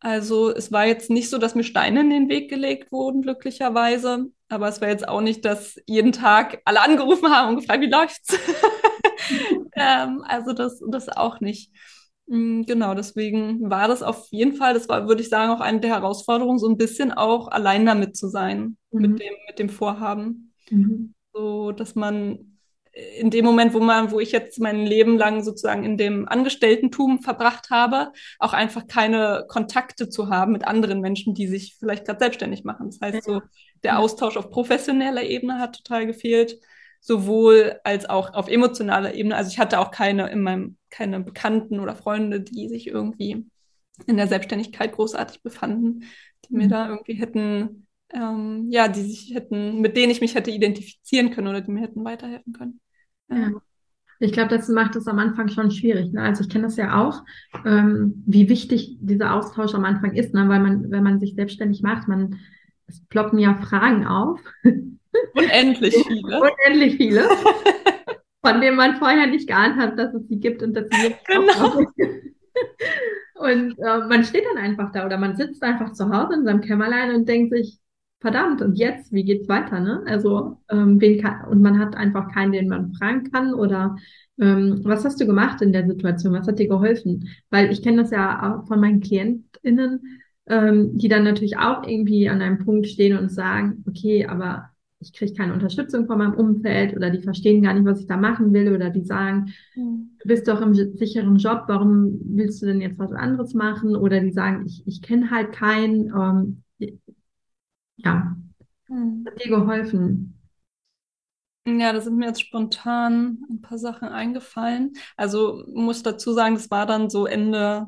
Speaker 2: Also es war jetzt nicht so, dass mir Steine in den Weg gelegt wurden, glücklicherweise. Aber es war jetzt auch nicht, dass jeden Tag alle angerufen haben und gefragt, wie läuft's? *laughs* ähm, also das, das auch nicht. Mm, genau, deswegen war das auf jeden Fall, das war, würde ich sagen, auch eine der Herausforderungen, so ein bisschen auch allein damit zu sein, mhm. mit dem, mit dem Vorhaben. Mhm. So, dass man in dem Moment, wo man, wo ich jetzt mein Leben lang sozusagen in dem Angestelltentum verbracht habe, auch einfach keine Kontakte zu haben mit anderen Menschen, die sich vielleicht gerade selbstständig machen. Das heißt, so der Austausch auf professioneller Ebene hat total gefehlt sowohl als auch auf emotionaler Ebene. Also ich hatte auch keine in meinem, keine Bekannten oder Freunde, die sich irgendwie in der Selbstständigkeit großartig befanden, die mhm. mir da irgendwie hätten ähm, ja, die sich hätten, mit denen ich mich hätte identifizieren können oder die mir hätten weiterhelfen können.
Speaker 3: Ja. Ich glaube, das macht es am Anfang schon schwierig. Ne? Also ich kenne das ja auch, ähm, wie wichtig dieser Austausch am Anfang ist, ne? weil man, wenn man sich selbstständig macht, man es ploppen ja Fragen auf.
Speaker 2: Unendlich viele.
Speaker 3: Unendlich viele. *laughs* von denen man vorher nicht geahnt hat, dass es sie gibt und dass sie jetzt genau. Und äh, man steht dann einfach da oder man sitzt einfach zu Hause in seinem Kämmerlein und denkt sich, verdammt, und jetzt, wie geht's weiter, ne? Also, ähm, wen kann, und man hat einfach keinen, den man fragen kann oder ähm, was hast du gemacht in der Situation? Was hat dir geholfen? Weil ich kenne das ja auch von meinen KlientInnen, ähm, die dann natürlich auch irgendwie an einem Punkt stehen und sagen, okay, aber ich kriege keine Unterstützung von meinem Umfeld oder die verstehen gar nicht, was ich da machen will oder die sagen, mhm. du bist doch im sicheren Job, warum willst du denn jetzt was anderes machen? Oder die sagen, ich, ich kenne halt keinen. Ähm, ja, mhm. hat dir geholfen?
Speaker 2: Ja, da sind mir jetzt spontan ein paar Sachen eingefallen. Also muss dazu sagen, das war dann so Ende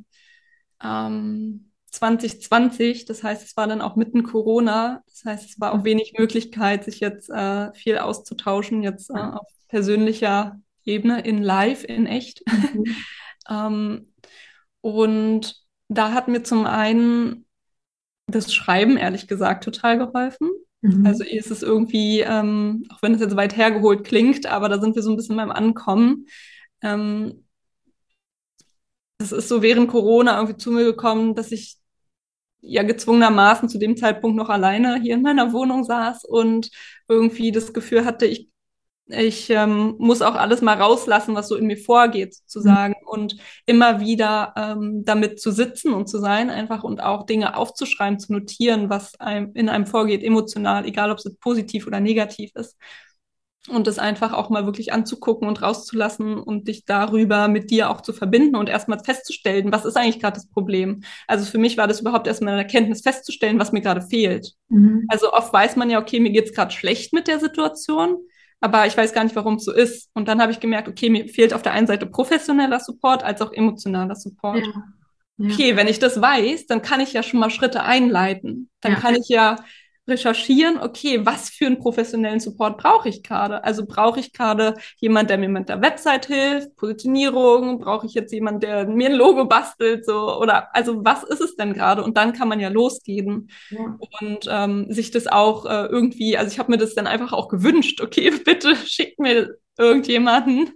Speaker 2: ähm, 2020. Das heißt, es war dann auch mitten Corona. Das heißt, es war auch wenig Möglichkeit, sich jetzt äh, viel auszutauschen, jetzt äh, auf persönlicher Ebene, in live, in echt. Mhm. *laughs* ähm, und da hat mir zum einen das Schreiben, ehrlich gesagt, total geholfen. Mhm. Also ist es irgendwie, ähm, auch wenn es jetzt weit hergeholt klingt, aber da sind wir so ein bisschen beim Ankommen. Ähm, das ist so während Corona irgendwie zu mir gekommen, dass ich ja gezwungenermaßen zu dem Zeitpunkt noch alleine hier in meiner Wohnung saß und irgendwie das Gefühl hatte, ich, ich ähm, muss auch alles mal rauslassen, was so in mir vorgeht, sozusagen. Mhm. Und immer wieder ähm, damit zu sitzen und zu sein, einfach und auch Dinge aufzuschreiben, zu notieren, was einem in einem vorgeht, emotional, egal ob es positiv oder negativ ist und das einfach auch mal wirklich anzugucken und rauszulassen und dich darüber mit dir auch zu verbinden und erstmal festzustellen, was ist eigentlich gerade das Problem. Also für mich war das überhaupt erstmal eine Erkenntnis festzustellen, was mir gerade fehlt. Mhm. Also oft weiß man ja, okay, mir geht's gerade schlecht mit der Situation, aber ich weiß gar nicht, warum es so ist. Und dann habe ich gemerkt, okay, mir fehlt auf der einen Seite professioneller Support als auch emotionaler Support. Ja. Ja. Okay, wenn ich das weiß, dann kann ich ja schon mal Schritte einleiten. Dann ja. kann ich ja recherchieren, okay, was für einen professionellen Support brauche ich gerade? Also brauche ich gerade jemand, der mir mit der Website hilft, Positionierung, brauche ich jetzt jemand, der mir ein Logo bastelt, so oder also was ist es denn gerade? Und dann kann man ja losgehen ja. und ähm, sich das auch äh, irgendwie, also ich habe mir das dann einfach auch gewünscht, okay, *laughs* bitte schickt mir irgendjemanden,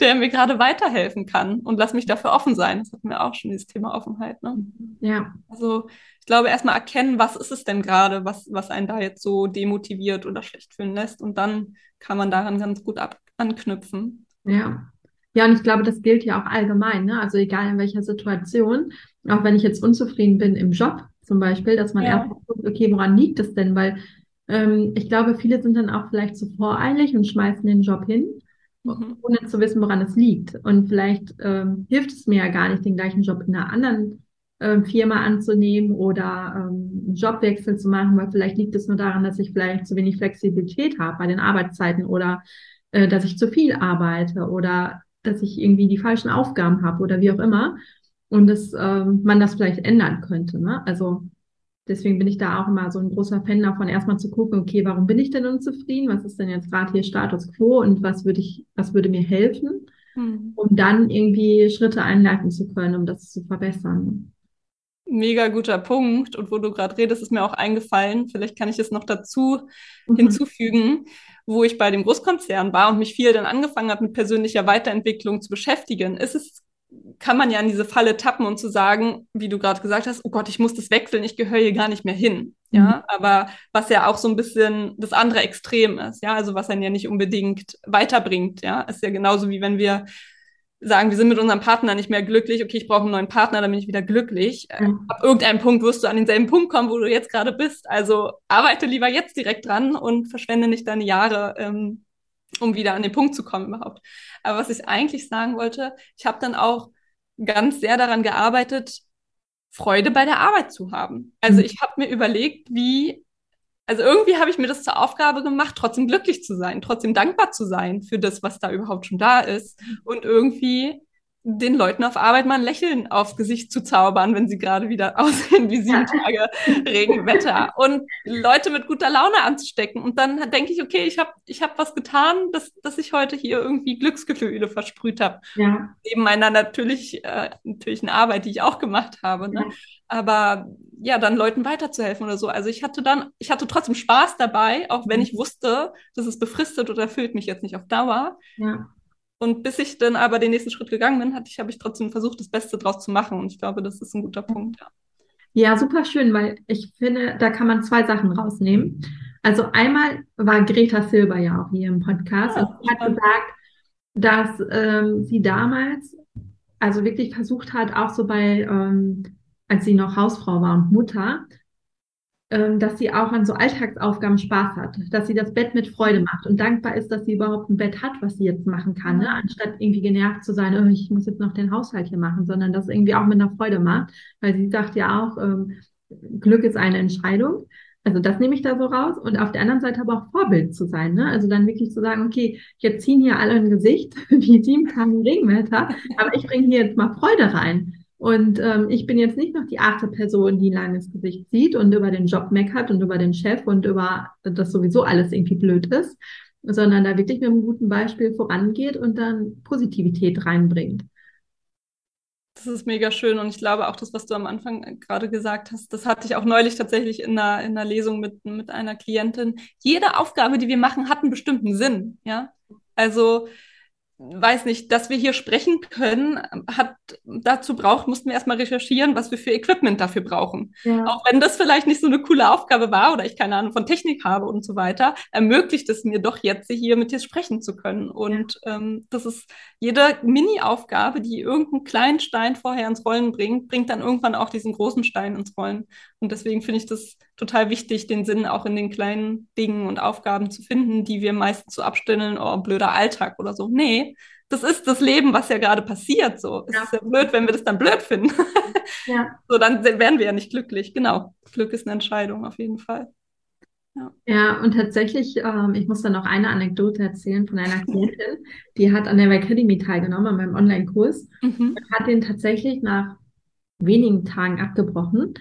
Speaker 2: der mir gerade weiterhelfen kann und lass mich dafür offen sein. Das hatten wir auch schon, dieses Thema Offenheit. Ne?
Speaker 3: Ja.
Speaker 2: Also glaube, erstmal erkennen, was ist es denn gerade, was, was einen da jetzt so demotiviert oder schlecht fühlen lässt. Und dann kann man daran ganz gut ab anknüpfen.
Speaker 3: Ja. Ja, und ich glaube, das gilt ja auch allgemein, ne? Also egal in welcher Situation, auch wenn ich jetzt unzufrieden bin im Job zum Beispiel, dass man ja. erst guckt, okay, woran liegt es denn? Weil ähm, ich glaube, viele sind dann auch vielleicht zu voreilig und schmeißen den Job hin, mhm. ohne zu wissen, woran es liegt. Und vielleicht ähm, hilft es mir ja gar nicht, den gleichen Job in einer anderen äh, Firma anzunehmen oder ähm, einen Jobwechsel zu machen, weil vielleicht liegt es nur daran, dass ich vielleicht zu wenig Flexibilität habe bei den Arbeitszeiten oder äh, dass ich zu viel arbeite oder dass ich irgendwie die falschen Aufgaben habe oder wie auch immer und dass ähm, man das vielleicht ändern könnte. Ne? Also deswegen bin ich da auch immer so ein großer Fan davon, erstmal zu gucken, okay, warum bin ich denn unzufrieden? Was ist denn jetzt gerade hier Status quo und was würde ich, was würde mir helfen? Hm. Um dann irgendwie Schritte einleiten zu können, um das zu verbessern.
Speaker 2: Mega guter Punkt. Und wo du gerade redest, ist mir auch eingefallen, vielleicht kann ich es noch dazu mhm. hinzufügen, wo ich bei dem Großkonzern war und mich viel dann angefangen habe, mit persönlicher Weiterentwicklung zu beschäftigen, ist es, kann man ja in diese Falle tappen und zu sagen, wie du gerade gesagt hast, oh Gott, ich muss das wechseln, ich gehöre hier gar nicht mehr hin. Mhm. Ja, aber was ja auch so ein bisschen das andere Extrem ist, ja, also was einen ja nicht unbedingt weiterbringt, ja, ist ja genauso wie wenn wir sagen, wir sind mit unserem Partner nicht mehr glücklich, okay, ich brauche einen neuen Partner, dann bin ich wieder glücklich. Mhm. Ab irgendeinem Punkt wirst du an denselben Punkt kommen, wo du jetzt gerade bist. Also arbeite lieber jetzt direkt dran und verschwende nicht deine Jahre, ähm, um wieder an den Punkt zu kommen überhaupt. Aber was ich eigentlich sagen wollte, ich habe dann auch ganz sehr daran gearbeitet, Freude bei der Arbeit zu haben. Also mhm. ich habe mir überlegt, wie also irgendwie habe ich mir das zur Aufgabe gemacht, trotzdem glücklich zu sein, trotzdem dankbar zu sein für das, was da überhaupt schon da ist. Und irgendwie den Leuten auf Arbeit mal ein Lächeln aufs Gesicht zu zaubern, wenn sie gerade wieder *laughs* aussehen wie sieben Tage Regenwetter und Leute mit guter Laune anzustecken. Und dann denke ich, okay, ich habe ich hab was getan, dass, dass ich heute hier irgendwie Glücksgefühle versprüht habe. Ja. Neben meiner natürlich, äh, natürlichen Arbeit, die ich auch gemacht habe. Ne? Ja. Aber ja, dann Leuten weiterzuhelfen oder so. Also ich hatte dann, ich hatte trotzdem Spaß dabei, auch wenn mhm. ich wusste, dass es befristet oder erfüllt mich jetzt nicht auf Dauer. Ja. Und bis ich dann aber den nächsten Schritt gegangen bin, hatte ich, habe ich trotzdem versucht, das Beste draus zu machen. Und ich glaube, das ist ein guter Punkt, ja.
Speaker 3: Ja, super schön, weil ich finde, da kann man zwei Sachen rausnehmen. Also einmal war Greta Silber ja auch hier im Podcast ja, und sie hat gesagt, dass ähm, sie damals also wirklich versucht hat, auch so bei, ähm, als sie noch Hausfrau war und Mutter, dass sie auch an so Alltagsaufgaben Spaß hat, dass sie das Bett mit Freude macht und dankbar ist, dass sie überhaupt ein Bett hat, was sie jetzt machen kann, ne? anstatt irgendwie genervt zu sein, oh, ich muss jetzt noch den Haushalt hier machen, sondern das irgendwie auch mit einer Freude macht, weil sie sagt ja auch, ähm, Glück ist eine Entscheidung. Also das nehme ich da so raus und auf der anderen Seite aber auch Vorbild zu sein, ne? Also dann wirklich zu sagen, okay, jetzt ziehen hier alle ein Gesicht *laughs* wie sieben Tage Regenwetter, aber ich bringe hier jetzt mal Freude rein. Und ähm, ich bin jetzt nicht noch die achte Person, die lang ins Gesicht sieht und über den Job meckert und über den Chef und über das sowieso alles irgendwie blöd ist, sondern da wirklich mit einem guten Beispiel vorangeht und dann Positivität reinbringt.
Speaker 2: Das ist mega schön und ich glaube auch das, was du am Anfang gerade gesagt hast, das hatte ich auch neulich tatsächlich in einer, in einer Lesung mit, mit einer Klientin. Jede Aufgabe, die wir machen, hat einen bestimmten Sinn, ja. Also weiß nicht, dass wir hier sprechen können, hat dazu braucht, mussten wir erstmal recherchieren, was wir für Equipment dafür brauchen. Ja. Auch wenn das vielleicht nicht so eine coole Aufgabe war oder ich keine Ahnung von Technik habe und so weiter, ermöglicht es mir doch jetzt, hier mit dir sprechen zu können. Und ja. ähm, das ist jede Mini-Aufgabe, die irgendeinen kleinen Stein vorher ins Rollen bringt, bringt dann irgendwann auch diesen großen Stein ins Rollen. Und deswegen finde ich das total wichtig, den Sinn auch in den kleinen Dingen und Aufgaben zu finden, die wir meistens so abstellen, oh, blöder Alltag oder so. Nee, das ist das Leben, was ja gerade passiert. So, es ist ja blöd, wenn wir das dann blöd finden. *laughs* Ja. so, dann werden wir ja nicht glücklich. Genau. Glück ist eine Entscheidung auf jeden Fall.
Speaker 3: Ja, ja und tatsächlich, ähm, ich muss da noch eine Anekdote erzählen von einer Klientin, *laughs* die hat an der Academy teilgenommen, an meinem Online-Kurs, mhm. und hat den tatsächlich nach wenigen Tagen abgebrochen,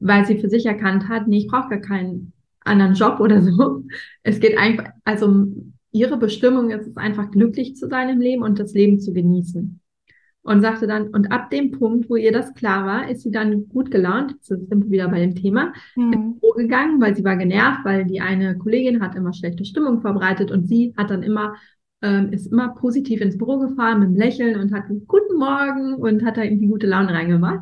Speaker 3: weil sie für sich erkannt hat, nee, ich brauche gar keinen anderen Job oder so. Es geht einfach, also ihre Bestimmung ist es einfach glücklich zu sein im Leben und das Leben zu genießen. Und sagte dann, und ab dem Punkt, wo ihr das klar war, ist sie dann gut gelaunt, jetzt sind wir wieder bei dem Thema, mhm. ins Büro gegangen, weil sie war genervt, weil die eine Kollegin hat immer schlechte Stimmung verbreitet und sie hat dann immer ähm, ist immer positiv ins Büro gefahren mit einem Lächeln und hat guten Morgen und hat da irgendwie gute Laune reingemacht.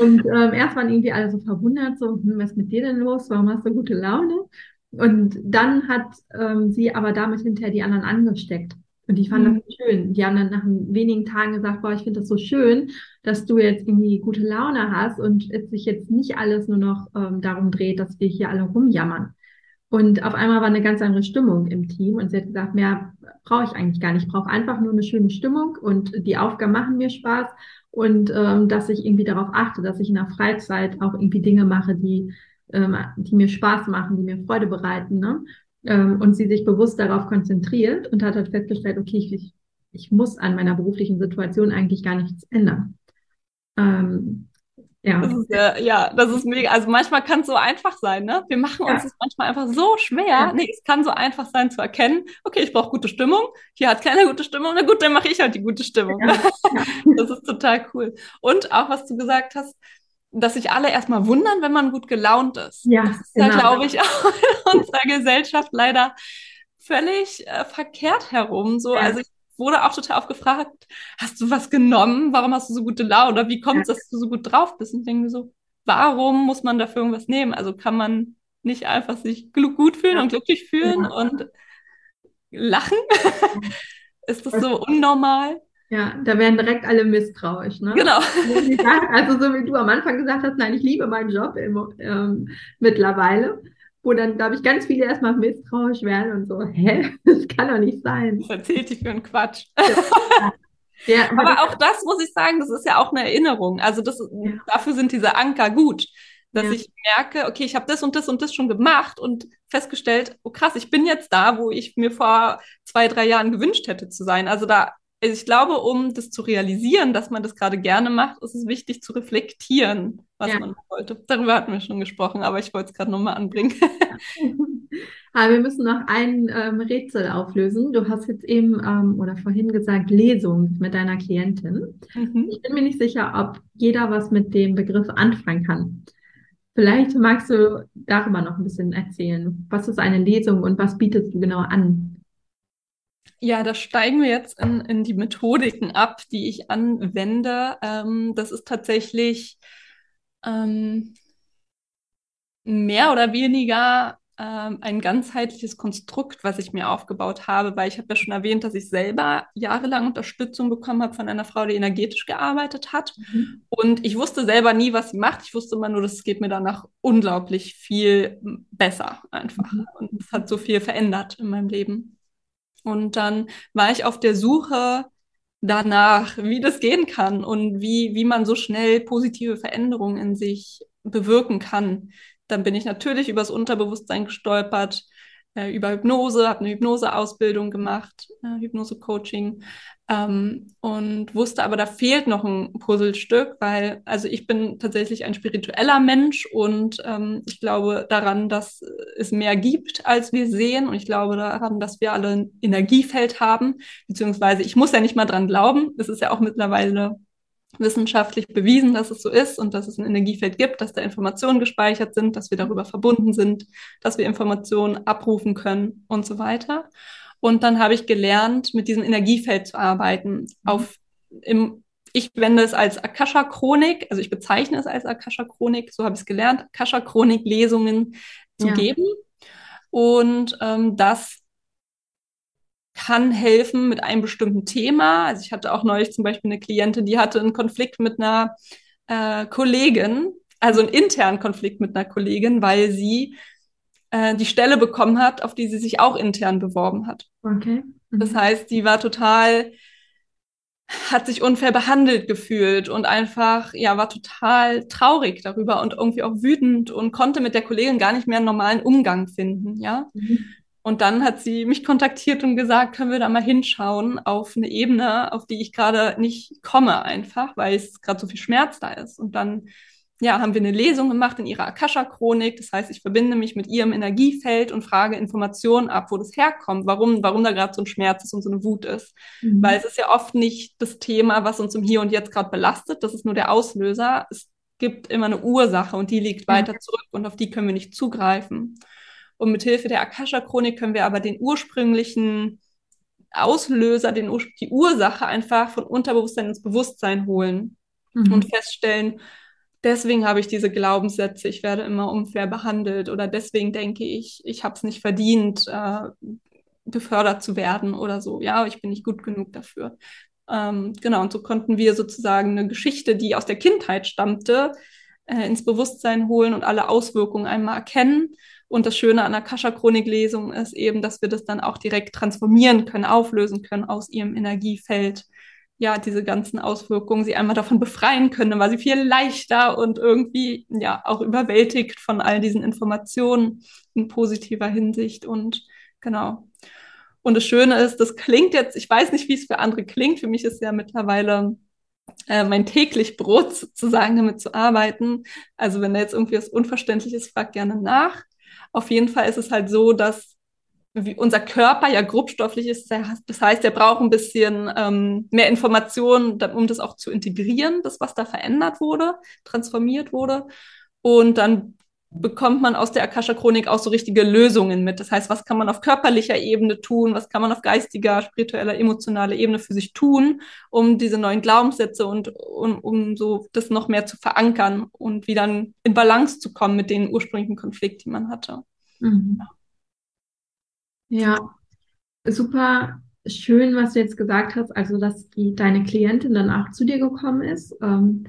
Speaker 3: Und ähm, erst waren irgendwie alle so verwundert, so, hm, was ist mit dir denn los? Warum hast du gute Laune? Und dann hat ähm, sie aber damit hinterher die anderen angesteckt. Und ich fand mhm. das schön. Die haben dann nach wenigen Tagen gesagt, boah, ich finde das so schön, dass du jetzt irgendwie gute Laune hast und es sich jetzt nicht alles nur noch ähm, darum dreht, dass wir hier alle rumjammern. Und auf einmal war eine ganz andere Stimmung im Team und sie hat gesagt, mehr brauche ich eigentlich gar nicht. Ich brauche einfach nur eine schöne Stimmung und die Aufgaben machen mir Spaß und ähm, dass ich irgendwie darauf achte, dass ich in der Freizeit auch irgendwie Dinge mache, die, ähm, die mir Spaß machen, die mir Freude bereiten. Ne? Ähm, und sie sich bewusst darauf konzentriert und hat halt festgestellt, okay, ich, ich muss an meiner beruflichen Situation eigentlich gar nichts ändern. Ähm,
Speaker 2: ja. Das ist, äh, ja, das ist mega. Also manchmal kann es so einfach sein, ne? Wir machen uns das manchmal einfach so schwer. Ja. Nee, es kann so einfach sein zu erkennen, okay, ich brauche gute Stimmung. Hier hat keiner gute Stimmung. Na gut, dann mache ich halt die gute Stimmung. Ja. *laughs* das ist total cool. Und auch, was du gesagt hast, dass sich alle erstmal wundern, wenn man gut gelaunt ist. Ja, das ist genau. ja, glaube ich, *laughs* auch in unserer Gesellschaft leider völlig äh, verkehrt herum. So, ja. also ich wurde auch total oft gefragt, hast du was genommen? Warum hast du so gute Laune? Oder wie kommt es, dass du so gut drauf bist? Und ich denke mir so, warum muss man dafür irgendwas nehmen? Also kann man nicht einfach sich gut fühlen und glücklich fühlen ja. und lachen? *laughs* Ist das so unnormal?
Speaker 3: Ja, da werden direkt alle misstrauisch, ne?
Speaker 2: Genau. *laughs*
Speaker 3: Also so wie du am Anfang gesagt hast, nein, ich liebe meinen Job im, ähm, mittlerweile wo dann, glaube ich, ganz viele erstmal misstrauisch werden und so, hä, *laughs* das kann doch nicht sein.
Speaker 2: Was erzählt die für einen Quatsch? Ja. *laughs* ja aber, aber auch das muss ich sagen, das ist ja auch eine Erinnerung. Also das, ja. dafür sind diese Anker gut, dass ja. ich merke, okay, ich habe das und das und das schon gemacht und festgestellt, oh krass, ich bin jetzt da, wo ich mir vor zwei, drei Jahren gewünscht hätte zu sein. Also da also ich glaube, um das zu realisieren, dass man das gerade gerne macht, ist es wichtig zu reflektieren, was ja. man wollte. Darüber hatten wir schon gesprochen, aber ich wollte es gerade nochmal anbringen. *laughs*
Speaker 3: aber wir müssen noch ein ähm, Rätsel auflösen. Du hast jetzt eben ähm, oder vorhin gesagt, Lesung mit deiner Klientin. Mhm. Ich bin mir nicht sicher, ob jeder was mit dem Begriff anfangen kann. Vielleicht magst du darüber noch ein bisschen erzählen. Was ist eine Lesung und was bietest du genau an?
Speaker 2: Ja, da steigen wir jetzt in, in die Methodiken ab, die ich anwende. Ähm, das ist tatsächlich ähm, mehr oder weniger ähm, ein ganzheitliches Konstrukt, was ich mir aufgebaut habe, weil ich habe ja schon erwähnt, dass ich selber jahrelang Unterstützung bekommen habe von einer Frau, die energetisch gearbeitet hat. Mhm. Und ich wusste selber nie, was sie macht. Ich wusste immer nur, dass es geht mir danach unglaublich viel besser einfach. Mhm. Und es hat so viel verändert in meinem Leben. Und dann war ich auf der Suche danach, wie das gehen kann und wie, wie man so schnell positive Veränderungen in sich bewirken kann. Dann bin ich natürlich übers Unterbewusstsein gestolpert, äh, über Hypnose, habe eine Hypnoseausbildung gemacht, äh, Hypnose-Coaching ähm, und wusste aber, da fehlt noch ein Puzzlestück, weil also ich bin tatsächlich ein spiritueller Mensch und ähm, ich glaube daran, dass es mehr gibt, als wir sehen. Und ich glaube daran, dass wir alle ein Energiefeld haben, beziehungsweise ich muss ja nicht mal dran glauben, es ist ja auch mittlerweile wissenschaftlich bewiesen, dass es so ist und dass es ein Energiefeld gibt, dass da Informationen gespeichert sind, dass wir darüber verbunden sind, dass wir Informationen abrufen können und so weiter. Und dann habe ich gelernt, mit diesem Energiefeld zu arbeiten. Mhm. Auf, im, ich wende es als Akasha-Chronik, also ich bezeichne es als Akasha-Chronik, so habe ich es gelernt, Akasha-Chronik-Lesungen zu ja. geben. Und ähm, das kann helfen mit einem bestimmten Thema. Also ich hatte auch neulich zum Beispiel eine Klientin, die hatte einen Konflikt mit einer äh, Kollegin, also einen internen Konflikt mit einer Kollegin, weil sie äh, die Stelle bekommen hat, auf die sie sich auch intern beworben hat. Okay. Mhm. Das heißt, die war total, hat sich unfair behandelt gefühlt und einfach, ja, war total traurig darüber und irgendwie auch wütend und konnte mit der Kollegin gar nicht mehr einen normalen Umgang finden, ja. Mhm. Und dann hat sie mich kontaktiert und gesagt, können wir da mal hinschauen auf eine Ebene, auf die ich gerade nicht komme einfach, weil es gerade so viel Schmerz da ist. Und dann ja, haben wir eine Lesung gemacht in ihrer Akasha-Chronik. Das heißt, ich verbinde mich mit ihrem Energiefeld und frage Informationen ab, wo das herkommt, warum, warum da gerade so ein Schmerz ist und so eine Wut ist. Mhm. Weil es ist ja oft nicht das Thema, was uns im Hier und Jetzt gerade belastet. Das ist nur der Auslöser. Es gibt immer eine Ursache und die liegt mhm. weiter zurück und auf die können wir nicht zugreifen. Und mit Hilfe der Akasha-Chronik können wir aber den ursprünglichen Auslöser, den, die Ursache einfach von Unterbewusstsein ins Bewusstsein holen mhm. und feststellen, deswegen habe ich diese Glaubenssätze, ich werde immer unfair behandelt oder deswegen denke ich, ich habe es nicht verdient, äh, befördert zu werden oder so. Ja, ich bin nicht gut genug dafür. Ähm, genau, und so konnten wir sozusagen eine Geschichte, die aus der Kindheit stammte, äh, ins Bewusstsein holen und alle Auswirkungen einmal erkennen. Und das Schöne an der Kascha-Chronik-Lesung ist eben, dass wir das dann auch direkt transformieren können, auflösen können aus ihrem Energiefeld ja, diese ganzen Auswirkungen sie einmal davon befreien können. Dann war sie viel leichter und irgendwie ja auch überwältigt von all diesen Informationen in positiver Hinsicht. Und genau. Und das Schöne ist, das klingt jetzt, ich weiß nicht, wie es für andere klingt. Für mich ist ja mittlerweile äh, mein täglich Brot sozusagen damit zu arbeiten. Also wenn da jetzt irgendwie was Unverständliches fragt gerne nach. Auf jeden Fall ist es halt so, dass unser Körper ja grobstofflich ist. Das heißt, er braucht ein bisschen ähm, mehr Informationen, um das auch zu integrieren, das, was da verändert wurde, transformiert wurde. Und dann bekommt man aus der Akasha-Chronik auch so richtige Lösungen mit. Das heißt, was kann man auf körperlicher Ebene tun, was kann man auf geistiger, spiritueller, emotionaler Ebene für sich tun, um diese neuen Glaubenssätze und um, um so das noch mehr zu verankern und wieder in Balance zu kommen mit den ursprünglichen Konflikten, die man hatte. Mhm.
Speaker 3: Ja, super schön, was du jetzt gesagt hast, also dass die, deine Klientin dann auch zu dir gekommen ist, ähm,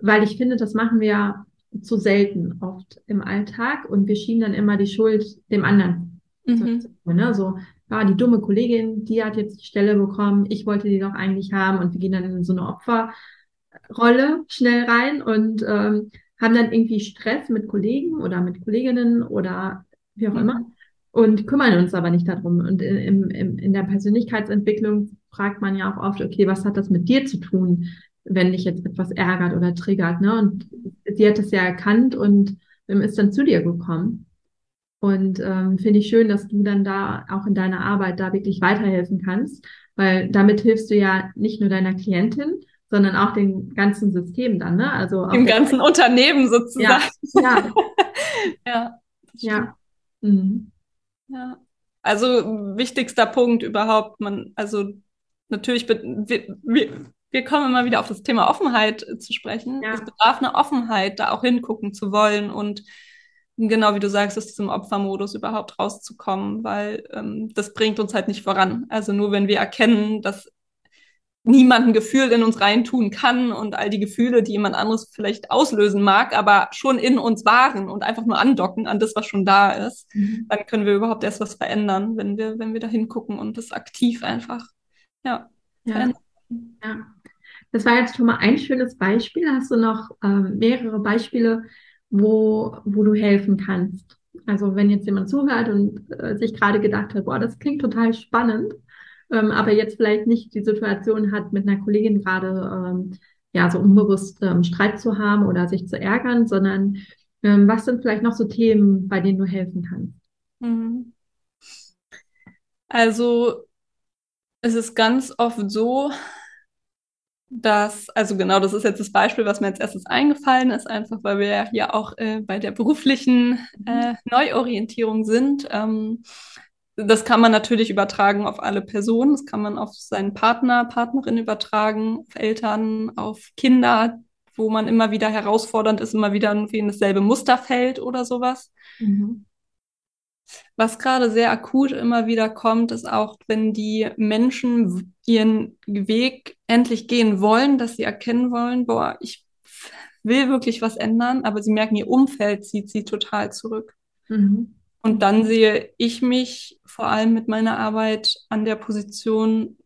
Speaker 3: weil ich finde, das machen wir ja zu selten oft im Alltag und wir schieben dann immer die Schuld dem anderen. Mhm. Ne? So, ja, die dumme Kollegin, die hat jetzt die Stelle bekommen, ich wollte die doch eigentlich haben und wir gehen dann in so eine Opferrolle schnell rein und ähm, haben dann irgendwie Stress mit Kollegen oder mit Kolleginnen oder wie auch mhm. immer und kümmern uns aber nicht darum. Und in, in, in der Persönlichkeitsentwicklung fragt man ja auch oft, okay, was hat das mit dir zu tun, wenn dich jetzt etwas ärgert oder triggert, ne? Und sie hat es ja erkannt und ist dann zu dir gekommen. Und ähm, finde ich schön, dass du dann da auch in deiner Arbeit da wirklich weiterhelfen kannst, weil damit hilfst du ja nicht nur deiner Klientin, sondern auch dem ganzen System dann, ne?
Speaker 2: Also im ganzen Zeit. Unternehmen sozusagen.
Speaker 3: Ja. Ja. *laughs* ja. ja. Mhm.
Speaker 2: ja. Also wichtigster Punkt überhaupt, man, also natürlich, wir, wir, wir kommen immer wieder auf das Thema Offenheit zu sprechen. Ja. Es bedarf eine Offenheit, da auch hingucken zu wollen und genau wie du sagst, aus diesem Opfermodus überhaupt rauszukommen, weil ähm, das bringt uns halt nicht voran. Also nur wenn wir erkennen, dass niemand ein Gefühl in uns reintun kann und all die Gefühle, die jemand anderes vielleicht auslösen mag, aber schon in uns waren und einfach nur andocken an das, was schon da ist, mhm. dann können wir überhaupt erst was verändern, wenn wir, wenn wir da hingucken und das aktiv einfach, ja,
Speaker 3: ja. verändern. Ja. Das war jetzt schon mal ein schönes Beispiel. Hast du noch ähm, mehrere Beispiele, wo, wo du helfen kannst? Also wenn jetzt jemand zuhört und äh, sich gerade gedacht hat, boah, das klingt total spannend, ähm, aber jetzt vielleicht nicht die Situation hat, mit einer Kollegin gerade ähm, ja so unbewusst ähm, Streit zu haben oder sich zu ärgern, sondern ähm, was sind vielleicht noch so Themen, bei denen du helfen kannst? Mhm.
Speaker 2: Also es ist ganz oft so, dass, also genau, das ist jetzt das Beispiel, was mir als erstes eingefallen ist, einfach weil wir ja auch äh, bei der beruflichen mhm. äh, Neuorientierung sind. Ähm, das kann man natürlich übertragen auf alle Personen, das kann man auf seinen Partner, Partnerin übertragen, auf Eltern, auf Kinder, wo man immer wieder herausfordernd ist, immer wieder irgendwie in dasselbe Muster fällt oder sowas. Mhm. Was gerade sehr akut immer wieder kommt, ist auch, wenn die Menschen ihren Weg endlich gehen wollen, dass sie erkennen wollen, boah, ich will wirklich was ändern, aber sie merken, ihr Umfeld zieht sie total zurück. Mhm. Und dann sehe ich mich vor allem mit meiner Arbeit an der Position,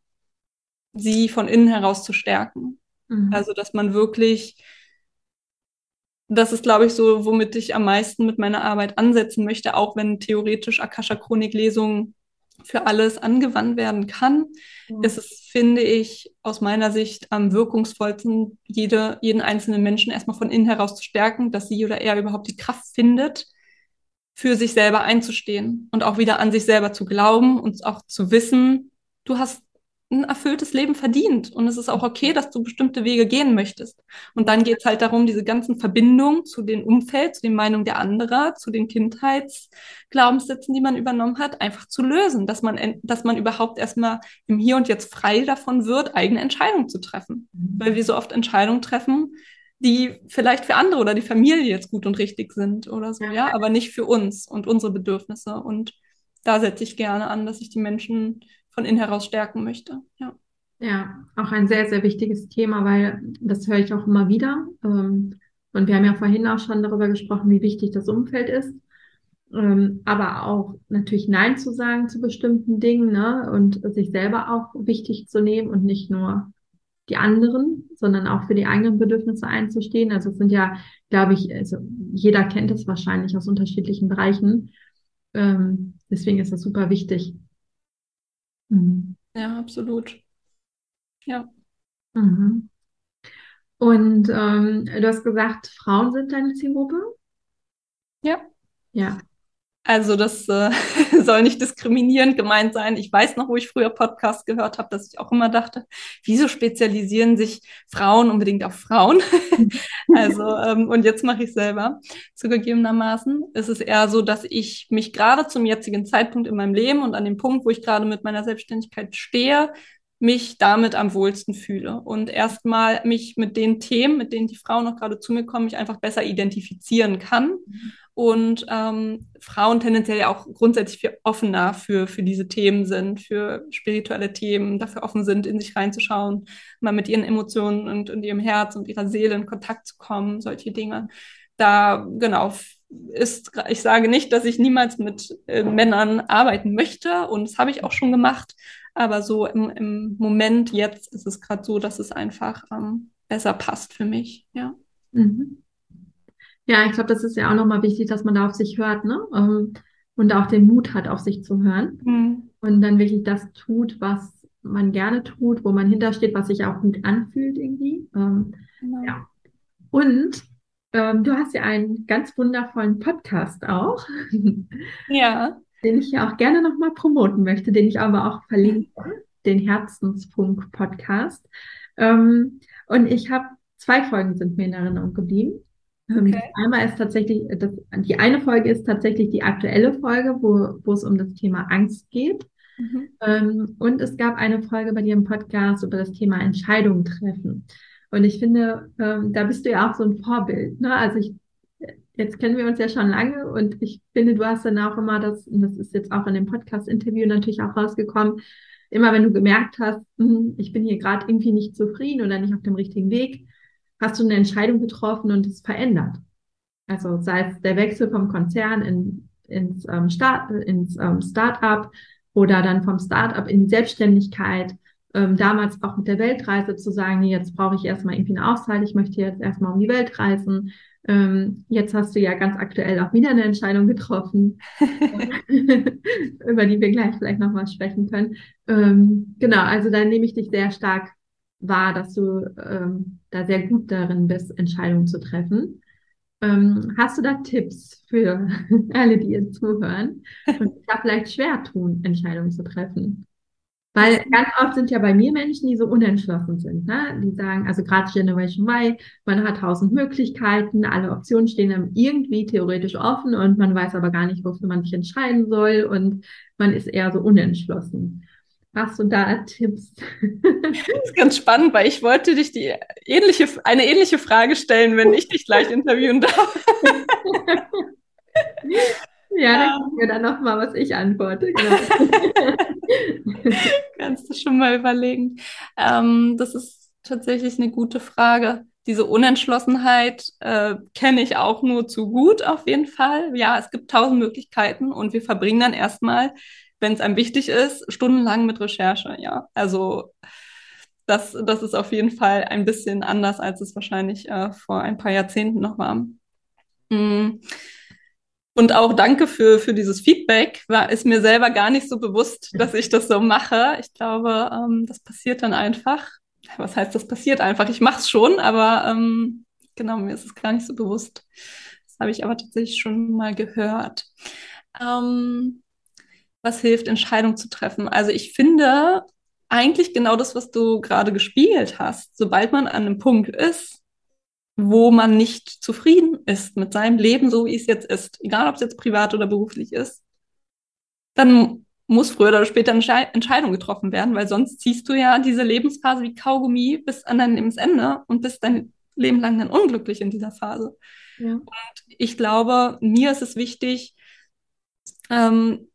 Speaker 2: sie von innen heraus zu stärken. Mhm. Also, dass man wirklich das ist, glaube ich, so, womit ich am meisten mit meiner Arbeit ansetzen möchte, auch wenn theoretisch Akasha-Chronik-Lesung für alles angewandt werden kann, ja. ist es, finde ich, aus meiner Sicht am wirkungsvollsten, jede, jeden einzelnen Menschen erstmal von innen heraus zu stärken, dass sie oder er überhaupt die Kraft findet, für sich selber einzustehen und auch wieder an sich selber zu glauben und auch zu wissen, du hast ein erfülltes Leben verdient. Und es ist auch okay, dass du bestimmte Wege gehen möchtest. Und dann geht es halt darum, diese ganzen Verbindungen zu den Umfeld, zu den Meinungen der anderer, zu den Kindheitsglaubenssätzen, die man übernommen hat, einfach zu lösen, dass man, dass man überhaupt erstmal im Hier und Jetzt frei davon wird, eigene Entscheidungen zu treffen. Mhm. Weil wir so oft Entscheidungen treffen, die vielleicht für andere oder die Familie jetzt gut und richtig sind oder so, ja, aber nicht für uns und unsere Bedürfnisse. Und da setze ich gerne an, dass ich die Menschen von innen heraus stärken möchte. Ja.
Speaker 3: Ja, auch ein sehr, sehr wichtiges Thema, weil das höre ich auch immer wieder. Ähm, und wir haben ja vorhin auch schon darüber gesprochen, wie wichtig das Umfeld ist. Ähm, aber auch natürlich Nein zu sagen zu bestimmten Dingen ne? und sich selber auch wichtig zu nehmen und nicht nur die anderen, sondern auch für die eigenen Bedürfnisse einzustehen. Also es sind ja, glaube ich, also jeder kennt es wahrscheinlich aus unterschiedlichen Bereichen. Ähm, deswegen ist das super wichtig.
Speaker 2: Mhm. Ja, absolut. Ja.
Speaker 3: Mhm. Und ähm, du hast gesagt, Frauen sind deine Zielgruppe?
Speaker 2: Ja.
Speaker 3: Ja.
Speaker 2: Also das äh, *laughs* soll nicht diskriminierend gemeint sein. Ich weiß noch, wo ich früher Podcast gehört habe, dass ich auch immer dachte, wieso spezialisieren sich Frauen unbedingt auf Frauen? *laughs* also ähm, und jetzt mache ich selber. Zugegebenermaßen ist es eher so, dass ich mich gerade zum jetzigen Zeitpunkt in meinem Leben und an dem Punkt, wo ich gerade mit meiner Selbstständigkeit stehe, mich damit am wohlsten fühle und erstmal mich mit den Themen, mit denen die Frauen noch gerade zu mir kommen, mich einfach besser identifizieren kann mhm und ähm, Frauen tendenziell ja auch grundsätzlich viel offener für, für diese Themen sind, für spirituelle Themen, dafür offen sind, in sich reinzuschauen, mal mit ihren Emotionen und, und ihrem Herz und ihrer Seele in Kontakt zu kommen, solche Dinge. Da, genau, ist, ich sage nicht, dass ich niemals mit äh, Männern arbeiten möchte und das habe ich auch schon gemacht, aber so im, im Moment jetzt ist es gerade so, dass es einfach ähm, besser passt für mich, ja. Mhm.
Speaker 3: Ja, ich glaube, das ist ja auch nochmal wichtig, dass man da auf sich hört, ne? Ähm, und auch den Mut hat, auf sich zu hören. Mhm. Und dann wirklich das tut, was, man gerne tut, wo man hintersteht, was sich auch gut anfühlt irgendwie. Ähm, genau. Ja. Und ähm, du hast ja einen ganz wundervollen Podcast auch. *laughs*
Speaker 2: Ja.
Speaker 3: Den ich ja auch gerne nochmal promoten möchte, den ich aber auch verlinke, den Herzensfunk Podcast. Ähm, und ich habe zwei Folgen sind mir in Erinnerung geblieben. Ähm, okay. Einmal ist tatsächlich, das, die eine Folge ist tatsächlich die aktuelle Folge, wo, wo es um das Thema Angst geht. Mhm. Ähm, und es gab eine Folge bei dir im Podcast über das Thema Entscheidungen treffen. Und ich finde, ähm, da bist du ja auch so ein Vorbild. Ne? Also ich, jetzt kennen wir uns ja schon lange und ich finde, du hast dann auch immer das, und das ist jetzt auch in dem Podcast-Interview natürlich auch rausgekommen, immer wenn du gemerkt hast, hm, ich bin hier gerade irgendwie nicht zufrieden oder nicht auf dem richtigen Weg, hast du eine Entscheidung getroffen und es verändert. Also sei es der Wechsel vom Konzern in, ins, ähm, Start, ins ähm, Start-up oder dann vom Start-up in die Selbstständigkeit. Ähm, damals auch mit der Weltreise zu sagen, nee, jetzt brauche ich erstmal irgendwie eine Auszeit, ich möchte jetzt erstmal um die Welt reisen. Ähm, jetzt hast du ja ganz aktuell auch wieder eine Entscheidung getroffen, *laughs* *laughs* über die wir gleich vielleicht nochmal sprechen können. Ähm, genau, also da nehme ich dich sehr stark wahr, dass du ähm, da sehr gut darin bist, Entscheidungen zu treffen. Ähm, hast du da Tipps für *laughs* alle, die jetzt zuhören und da vielleicht schwer tun, Entscheidungen zu treffen? Weil ganz oft sind ja bei mir Menschen, die so unentschlossen sind. Ne? Die sagen, also gerade Generation Y, man hat tausend Möglichkeiten, alle Optionen stehen einem irgendwie theoretisch offen und man weiß aber gar nicht, wofür man sich entscheiden soll und man ist eher so unentschlossen. Hast du da Tipps?
Speaker 2: Das ist ganz spannend, weil ich wollte dich die ähnliche, eine ähnliche Frage stellen, wenn ich dich gleich interviewen darf.
Speaker 3: Ja, dann gucken wir dann nochmal, was ich antworte. Genau. *laughs*
Speaker 2: Kannst du schon mal überlegen. Ähm, das ist tatsächlich eine gute Frage. Diese Unentschlossenheit äh, kenne ich auch nur zu gut auf jeden Fall. Ja, es gibt tausend Möglichkeiten und wir verbringen dann erstmal wenn es einem wichtig ist, stundenlang mit Recherche, ja. Also das, das ist auf jeden Fall ein bisschen anders, als es wahrscheinlich äh, vor ein paar Jahrzehnten noch war. Mm. Und auch danke für, für dieses Feedback. War, ist mir selber gar nicht so bewusst, dass ich das so mache. Ich glaube, ähm, das passiert dann einfach. Was heißt, das passiert einfach? Ich mache es schon, aber ähm, genau, mir ist es gar nicht so bewusst. Das habe ich aber tatsächlich schon mal gehört. Ähm, was hilft, Entscheidungen zu treffen. Also ich finde eigentlich genau das, was du gerade gespiegelt hast. Sobald man an einem Punkt ist, wo man nicht zufrieden ist mit seinem Leben, so wie es jetzt ist, egal ob es jetzt privat oder beruflich ist, dann muss früher oder später eine Entscheidung getroffen werden, weil sonst ziehst du ja diese Lebensphase wie Kaugummi bis an dein Lebensende und bist dein Leben lang dann unglücklich in dieser Phase. Ja. Und ich glaube, mir ist es wichtig, ähm,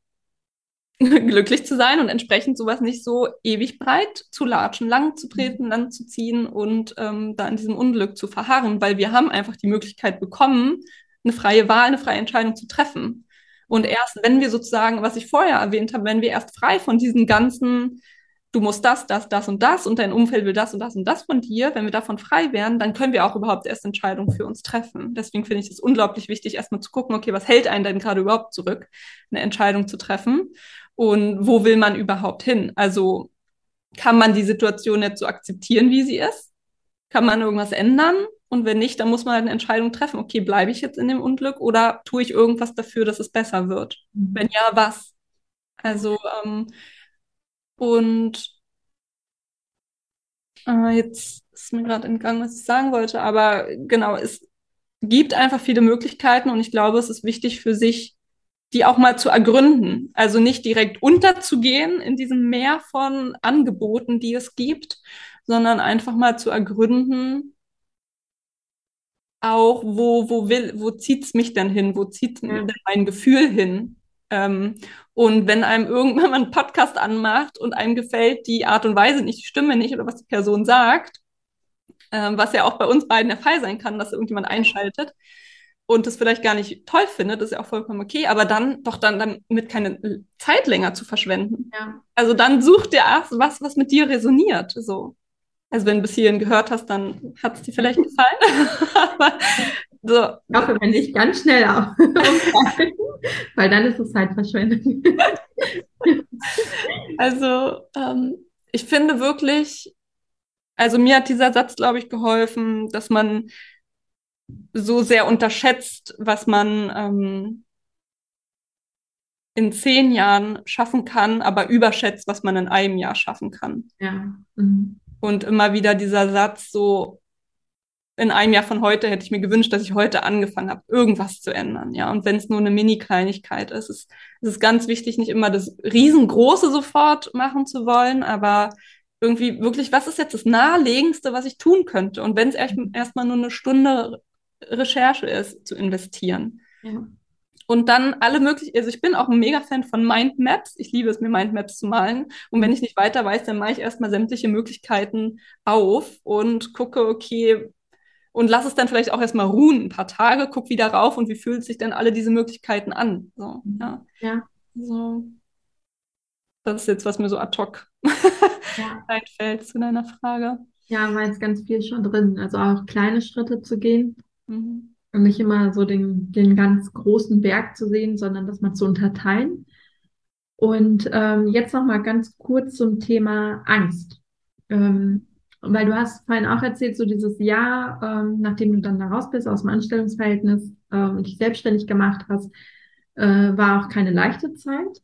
Speaker 2: *laughs* glücklich zu sein und entsprechend sowas nicht so ewig breit zu latschen, lang zu treten, lang zu ziehen und ähm, da in diesem Unglück zu verharren, weil wir haben einfach die Möglichkeit bekommen, eine freie Wahl, eine freie Entscheidung zu treffen. Und erst wenn wir sozusagen, was ich vorher erwähnt habe, wenn wir erst frei von diesen ganzen du musst das, das, das und das und dein Umfeld will das und das und das von dir, wenn wir davon frei wären, dann können wir auch überhaupt erst Entscheidungen für uns treffen. Deswegen finde ich es unglaublich wichtig, erstmal zu gucken, okay, was hält einen denn gerade überhaupt zurück, eine Entscheidung zu treffen und wo will man überhaupt hin? Also kann man die Situation jetzt so akzeptieren, wie sie ist? Kann man irgendwas ändern? Und wenn nicht, dann muss man halt eine Entscheidung treffen. Okay, bleibe ich jetzt in dem Unglück oder tue ich irgendwas dafür, dass es besser wird? Mhm. Wenn ja, was? Also ähm, und äh, jetzt ist mir gerade entgangen, was ich sagen wollte, aber genau, es gibt einfach viele Möglichkeiten und ich glaube, es ist wichtig für sich, die auch mal zu ergründen. Also nicht direkt unterzugehen in diesem Meer von Angeboten, die es gibt, sondern einfach mal zu ergründen, auch wo, wo will, wo zieht's mich denn hin? Wo zieht ja. denn mein Gefühl hin? Ähm, und wenn einem irgendwann mal einen Podcast anmacht und einem gefällt die Art und Weise nicht, die Stimme nicht oder was die Person sagt, ähm, was ja auch bei uns beiden der Fall sein kann, dass irgendjemand einschaltet und das vielleicht gar nicht toll findet, ist ja auch vollkommen okay, aber dann doch dann damit keine Zeit länger zu verschwenden. Ja. Also dann such dir erst was, was mit dir resoniert. So. Also wenn du bis hierhin gehört hast, dann hat es dir vielleicht *laughs* gefallen. aber
Speaker 3: so. Ich hoffe, wenn nicht ganz schnell auf. *laughs* weil dann ist es Zeitverschwendung. *laughs*
Speaker 2: also, ähm, ich finde wirklich, also mir hat dieser Satz, glaube ich, geholfen, dass man so sehr unterschätzt, was man ähm, in zehn Jahren schaffen kann, aber überschätzt, was man in einem Jahr schaffen kann.
Speaker 3: Ja. Mhm.
Speaker 2: Und immer wieder dieser Satz so, in einem Jahr von heute hätte ich mir gewünscht, dass ich heute angefangen habe, irgendwas zu ändern. Ja, und wenn es nur eine Mini-Kleinigkeit ist, ist, ist es ganz wichtig, nicht immer das Riesengroße sofort machen zu wollen, aber irgendwie wirklich, was ist jetzt das Naheliegendste, was ich tun könnte? Und wenn es erstmal nur eine Stunde Recherche ist, zu investieren. Ja. Und dann alle möglichen, also ich bin auch ein Mega-Fan von Mindmaps. Ich liebe es, mir Mindmaps zu malen. Und wenn ich nicht weiter weiß, dann mache ich erstmal sämtliche Möglichkeiten auf und gucke, okay, und lass es dann vielleicht auch erstmal ruhen, ein paar Tage, guck wieder rauf und wie fühlt sich denn alle diese Möglichkeiten an. So, ja.
Speaker 3: ja.
Speaker 2: So. Das ist jetzt, was mir so ad hoc ja. *laughs* einfällt zu deiner Frage.
Speaker 3: Ja, war jetzt ganz viel schon drin. Also auch kleine Schritte zu gehen. Mhm. Und nicht immer so den, den ganz großen Berg zu sehen, sondern das mal zu unterteilen. Und ähm, jetzt noch mal ganz kurz zum Thema Angst. Ähm, weil du hast vorhin auch erzählt, so dieses Jahr, ähm, nachdem du dann da raus bist aus dem Anstellungsverhältnis ähm, und dich selbstständig gemacht hast, äh, war auch keine leichte Zeit.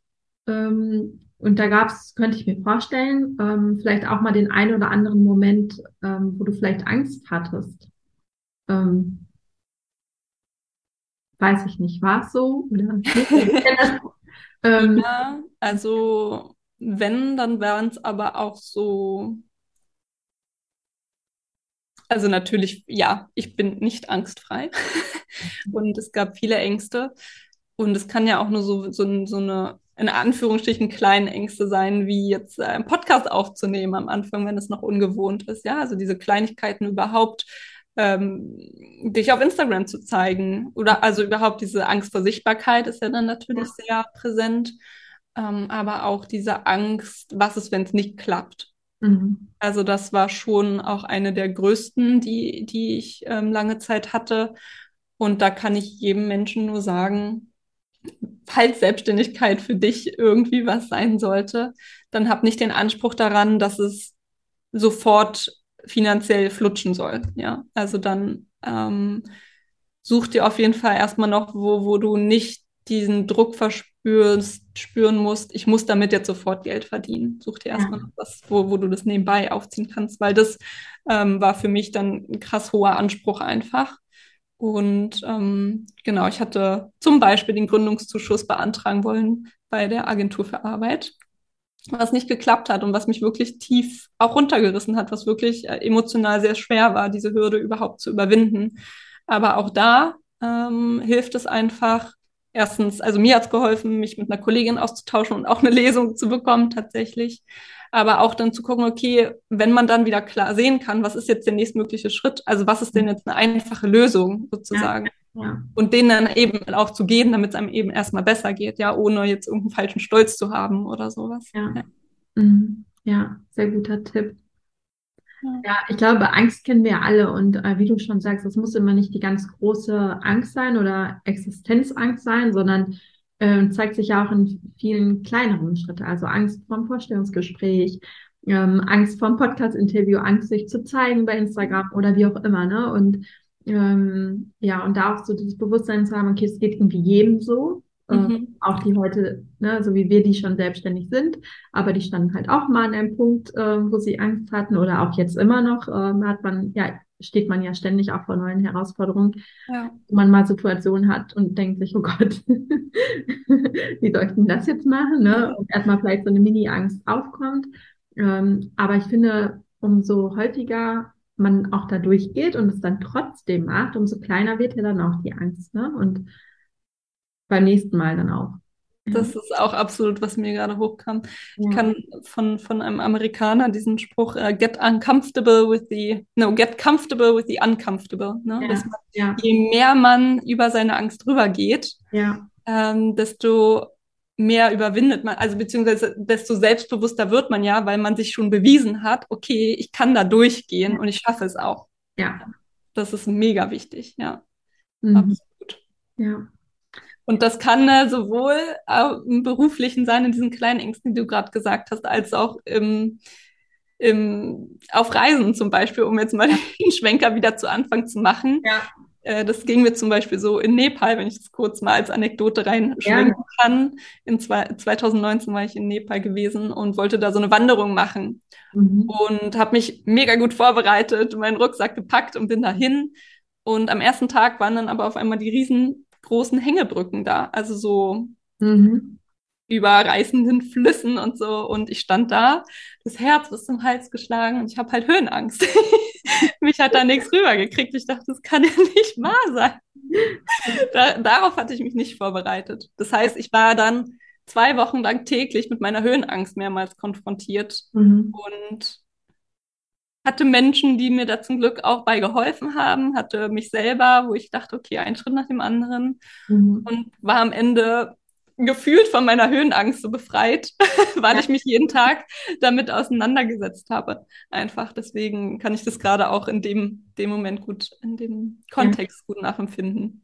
Speaker 3: Ähm, und da gab es, könnte ich mir vorstellen, ähm, vielleicht auch mal den einen oder anderen Moment, ähm, wo du vielleicht Angst hattest. Ähm, weiß ich nicht, war es so? Oder? *laughs*
Speaker 2: ähm, ja, also wenn, dann wären es aber auch so. Also natürlich, ja, ich bin nicht angstfrei *laughs* und es gab viele Ängste und es kann ja auch nur so, so, so eine in Anführungsstrichen kleinen Ängste sein, wie jetzt äh, einen Podcast aufzunehmen am Anfang, wenn es noch ungewohnt ist. Ja, also diese Kleinigkeiten überhaupt ähm, dich auf Instagram zu zeigen. Oder also überhaupt diese Angst vor Sichtbarkeit ist ja dann natürlich sehr präsent. Ähm, aber auch diese Angst, was ist, wenn es nicht klappt. Mhm. Also das war schon auch eine der größten, die, die ich ähm, lange Zeit hatte. Und da kann ich jedem Menschen nur sagen, falls Selbstständigkeit für dich irgendwie was sein sollte, dann hab nicht den Anspruch daran, dass es sofort finanziell flutschen soll. Ja, also dann ähm, such dir auf jeden Fall erstmal noch, wo, wo du nicht diesen Druck verspürst, spüren musst, ich muss damit jetzt sofort Geld verdienen. Such dir erstmal ja. noch was, wo, wo du das nebenbei aufziehen kannst, weil das ähm, war für mich dann ein krass hoher Anspruch einfach. Und ähm, genau, ich hatte zum Beispiel den Gründungszuschuss beantragen wollen bei der Agentur für Arbeit was nicht geklappt hat und was mich wirklich tief auch runtergerissen hat, was wirklich äh, emotional sehr schwer war, diese Hürde überhaupt zu überwinden. Aber auch da ähm, hilft es einfach, erstens, also mir hat es geholfen, mich mit einer Kollegin auszutauschen und auch eine Lesung zu bekommen tatsächlich. Aber auch dann zu gucken, okay, wenn man dann wieder klar sehen kann, was ist jetzt der nächstmögliche Schritt? Also was ist denn jetzt eine einfache Lösung sozusagen? Ja. Ja. Und den dann eben auch zu gehen, damit es einem eben erstmal besser geht, ja, ohne jetzt irgendeinen falschen Stolz zu haben oder sowas.
Speaker 3: Ja, ja. Mhm. ja sehr guter Tipp. Ja. ja, ich glaube, Angst kennen wir alle und äh, wie du schon sagst, das muss immer nicht die ganz große Angst sein oder Existenzangst sein, sondern äh, zeigt sich ja auch in vielen kleineren Schritten. Also Angst vorm Vorstellungsgespräch, ähm, Angst vorm Podcast-Interview, Angst sich zu zeigen bei Instagram oder wie auch immer. Ne? Und ähm, ja, und da auch so dieses Bewusstsein zu haben, okay, es geht irgendwie jedem so. Äh, mhm. Äh, auch die heute, ne, so wie wir, die schon selbstständig sind, aber die standen halt auch mal an einem Punkt, äh, wo sie Angst hatten oder auch jetzt immer noch, äh, hat man, ja, steht man ja ständig auch vor neuen Herausforderungen, ja. wo man mal Situationen hat und denkt sich, oh Gott, *laughs* wie soll ich denn das jetzt machen? Ne? Und erstmal vielleicht so eine Mini-Angst aufkommt. Ähm, aber ich finde, umso häufiger man auch da durchgeht und es dann trotzdem macht, umso kleiner wird ja dann auch die Angst. Ne? Und beim nächsten Mal dann auch.
Speaker 2: Das ist auch absolut, was mir gerade hochkam. Ja. Ich kann von, von einem Amerikaner diesen Spruch, uh, get uncomfortable with the, no, get comfortable with the uncomfortable. Ne? Ja. Man, ja. Je mehr man über seine Angst rübergeht, ähm, desto mehr überwindet man, also beziehungsweise desto selbstbewusster wird man ja, weil man sich schon bewiesen hat, okay, ich kann da durchgehen und ich schaffe es auch.
Speaker 3: Ja.
Speaker 2: Das ist mega wichtig, ja. Mhm. Absolut.
Speaker 3: Ja.
Speaker 2: Und das kann äh, sowohl äh, im beruflichen sein, in diesen kleinen Ängsten, die du gerade gesagt hast, als auch im, im, auf Reisen zum Beispiel, um jetzt mal *laughs* den Schwenker wieder zu Anfang zu machen. Ja. Äh, das ging mir zum Beispiel so in Nepal, wenn ich das kurz mal als Anekdote reinschwenken ja. kann. In zwei, 2019 war ich in Nepal gewesen und wollte da so eine Wanderung machen. Mhm. Und habe mich mega gut vorbereitet, meinen Rucksack gepackt und bin dahin. Und am ersten Tag waren dann aber auf einmal die riesengroßen Hängebrücken da. Also so mhm über reißenden Flüssen und so. Und ich stand da, das Herz bis zum Hals geschlagen und ich habe halt Höhenangst. *laughs* Mich hat da nichts rübergekriegt. Ich dachte, das kann ja nicht wahr sein. Da, darauf hatte ich mich nicht vorbereitet. Das heißt, ich war dann zwei Wochen lang täglich mit meiner Höhenangst mehrmals konfrontiert mhm. und hatte Menschen, die mir da zum Glück auch bei geholfen haben, hatte mich selber, wo ich dachte, okay, ein Schritt nach dem anderen mhm. und war am Ende gefühlt von meiner Höhenangst so befreit, *laughs* weil ja. ich mich jeden Tag damit auseinandergesetzt habe. Einfach deswegen kann ich das gerade auch in dem, dem Moment gut, in dem Kontext ja. gut nachempfinden.